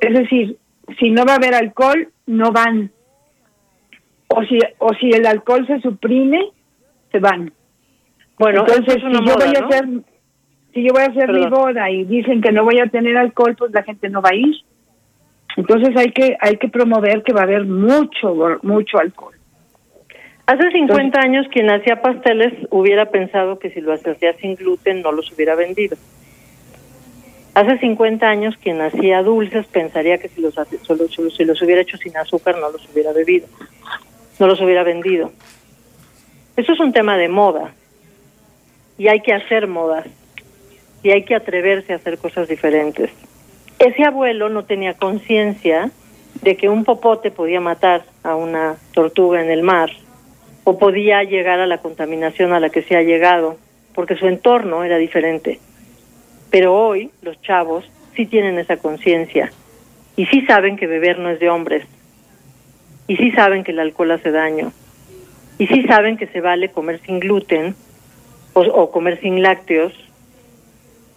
Es decir, si no va a haber alcohol, no van. O si, o si el alcohol se suprime, se van. Bueno, entonces si moda, yo voy a hacer si yo voy a hacer Perdón. mi boda y dicen que no voy a tener alcohol, pues la gente no va a ir. Entonces hay que hay que promover que va a haber mucho mucho alcohol. Hace 50 Entonces, años quien hacía pasteles hubiera pensado que si lo hacía sin gluten no los hubiera vendido. Hace 50 años quien hacía dulces pensaría que si los solo, si los hubiera hecho sin azúcar no los hubiera bebido, no los hubiera vendido. Eso es un tema de moda y hay que hacer modas y hay que atreverse a hacer cosas diferentes. Ese abuelo no tenía conciencia de que un popote podía matar a una tortuga en el mar o podía llegar a la contaminación a la que se ha llegado, porque su entorno era diferente. Pero hoy los chavos sí tienen esa conciencia y sí saben que beber no es de hombres y sí saben que el alcohol hace daño y sí saben que se vale comer sin gluten o, o comer sin lácteos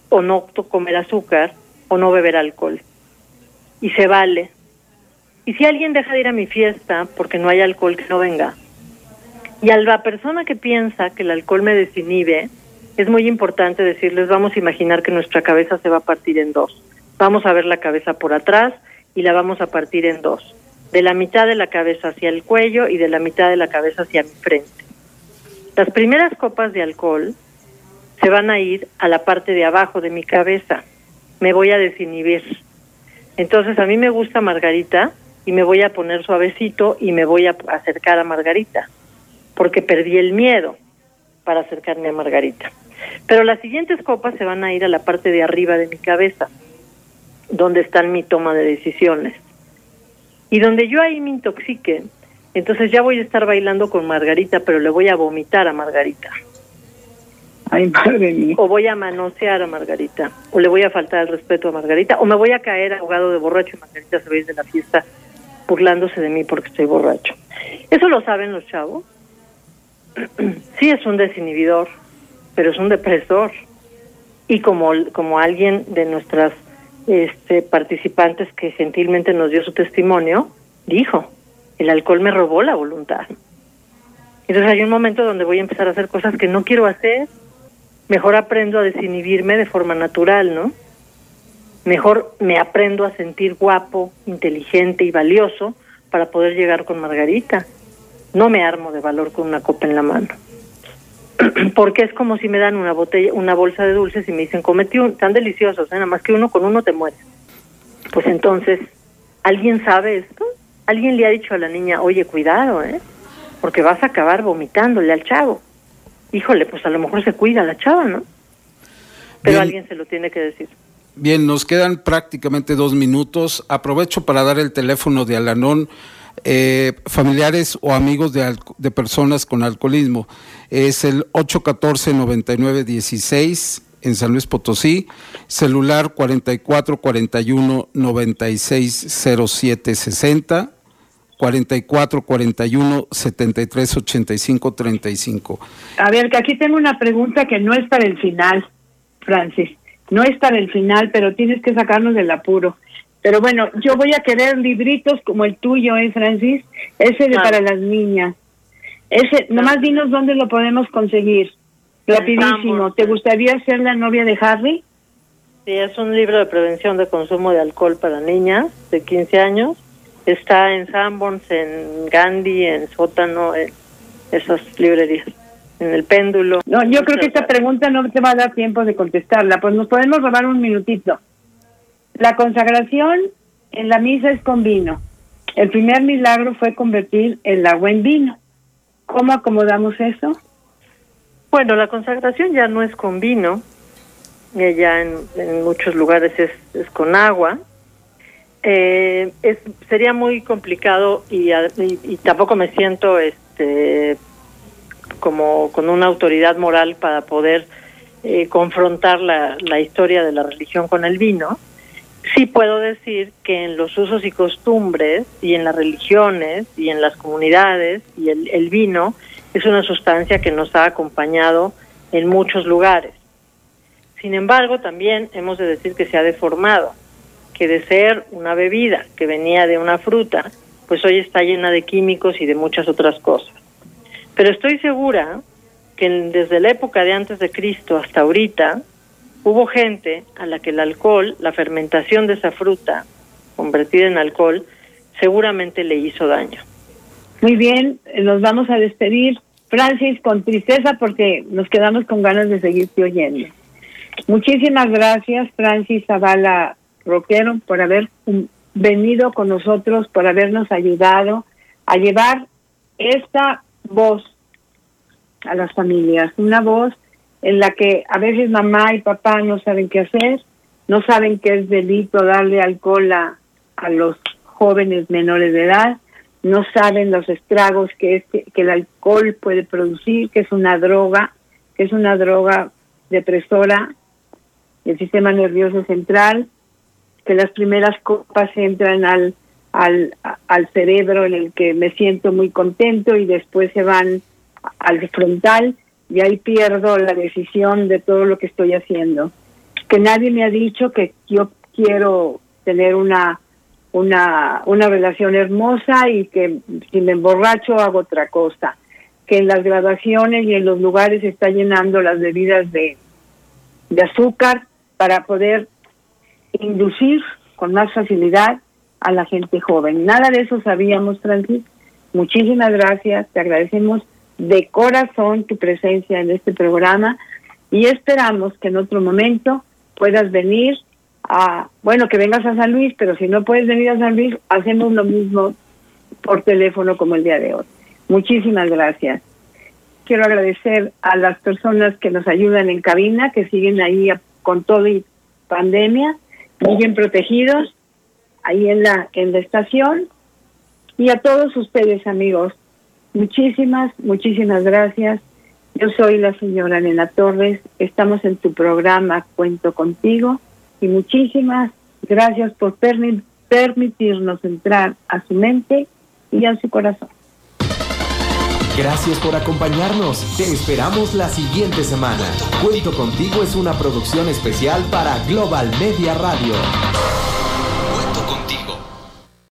o no comer azúcar o no beber alcohol. Y se vale. Y si alguien deja de ir a mi fiesta porque no hay alcohol, que no venga. Y a la persona que piensa que el alcohol me desinhibe, es muy importante decirles, vamos a imaginar que nuestra cabeza se va a partir en dos. Vamos a ver la cabeza por atrás y la vamos a partir en dos. De la mitad de la cabeza hacia el cuello y de la mitad de la cabeza hacia mi frente. Las primeras copas de alcohol se van a ir a la parte de abajo de mi cabeza. Me voy a desinhibir. Entonces a mí me gusta Margarita y me voy a poner suavecito y me voy a acercar a Margarita, porque perdí el miedo para acercarme a Margarita. Pero las siguientes copas se van a ir a la parte de arriba de mi cabeza, donde está mi toma de decisiones. Y donde yo ahí me intoxique, entonces ya voy a estar bailando con Margarita, pero le voy a vomitar a Margarita. Ay, madre mía. O voy a manosear a Margarita, o le voy a faltar el respeto a Margarita, o me voy a caer ahogado de borracho y Margarita se va a ir de la fiesta burlándose de mí porque estoy borracho. ¿Eso lo saben los chavos? sí es un desinhibidor, pero es un depresor. Y como, como alguien de nuestras este, participantes que gentilmente nos dio su testimonio, dijo, el alcohol me robó la voluntad. Entonces hay un momento donde voy a empezar a hacer cosas que no quiero hacer. Mejor aprendo a desinhibirme de forma natural, ¿no? Mejor me aprendo a sentir guapo, inteligente y valioso para poder llegar con Margarita. No me armo de valor con una copa en la mano. Porque es como si me dan una botella, una bolsa de dulces y me dicen, comete un, tan deliciosos, ¿eh? nada más que uno con uno te mueres. Pues entonces, ¿alguien sabe esto? ¿Alguien le ha dicho a la niña, oye, cuidado, ¿eh? Porque vas a acabar vomitándole al chavo. Híjole, pues a lo mejor se cuida la chava, ¿no? Pero alguien se lo tiene que decir. Bien, nos quedan prácticamente dos minutos. Aprovecho para dar el teléfono de Alanón. Eh, familiares o amigos de, de, personas con alcoholismo. Es el 814-9916 en San Luis Potosí, celular 4441-960760, 4441-738535. A ver, que aquí tengo una pregunta que no es para el final, Francis. No es para el final, pero tienes que sacarnos del apuro. Pero bueno, yo voy a querer libritos como el tuyo, ¿eh, Francis? Ese de para las niñas. Ese, nomás dinos dónde lo podemos conseguir. Rapidísimo. ¿Te gustaría ser la novia de Harry? Sí, es un libro de prevención de consumo de alcohol para niñas de 15 años. Está en Sanborns, en Gandhi, en Sótano, en esas librerías en el péndulo. No, yo creo que esta pregunta no te va a dar tiempo de contestarla, pues nos podemos robar un minutito. La consagración en la misa es con vino. El primer milagro fue convertir el agua en vino. ¿Cómo acomodamos eso? Bueno, la consagración ya no es con vino, ya en, muchos lugares es, es con agua. Eh, es, sería muy complicado y, y, y tampoco me siento este como con una autoridad moral para poder eh, confrontar la, la historia de la religión con el vino, sí puedo decir que en los usos y costumbres y en las religiones y en las comunidades y el, el vino es una sustancia que nos ha acompañado en muchos lugares. Sin embargo, también hemos de decir que se ha deformado, que de ser una bebida que venía de una fruta, pues hoy está llena de químicos y de muchas otras cosas. Pero estoy segura que desde la época de antes de Cristo hasta ahorita hubo gente a la que el alcohol, la fermentación de esa fruta convertida en alcohol, seguramente le hizo daño. Muy bien, nos vamos a despedir, Francis, con tristeza porque nos quedamos con ganas de seguirte oyendo. Muchísimas gracias, Francis Zavala Roquero, por haber venido con nosotros, por habernos ayudado a llevar esta voz a las familias, una voz en la que a veces mamá y papá no saben qué hacer, no saben que es delito darle alcohol a, a los jóvenes menores de edad, no saben los estragos que, el alcohol puede producir, que es una droga, que es una droga depresora del sistema nervioso central, que las primeras copas entran al al, al cerebro en el que me siento muy contento y después se van al frontal y ahí pierdo la decisión de todo lo que estoy haciendo. que nadie me ha dicho que yo quiero tener una una una relación hermosa y que si me emborracho hago otra cosa que en las graduaciones y en los lugares está llenando las bebidas de, de azúcar para poder inducir con más facilidad a la gente joven. Nada de eso sabíamos, Francis. Muchísimas gracias, te agradecemos de corazón tu presencia en este programa y esperamos que en otro momento puedas venir a, bueno, que vengas a San Luis, pero si no puedes venir a San Luis, hacemos lo mismo por teléfono como el día de hoy. Muchísimas gracias. Quiero agradecer a las personas que nos ayudan en cabina, que siguen ahí con todo y pandemia, bien protegidos, ahí en la, en la estación. Y a todos ustedes, amigos, muchísimas, muchísimas gracias. Yo soy la señora Nena Torres, estamos en tu programa Cuento contigo y muchísimas gracias por permitirnos entrar a su mente y a su corazón. Gracias por acompañarnos. Te esperamos la siguiente semana. Cuento contigo es una producción especial para Global Media Radio.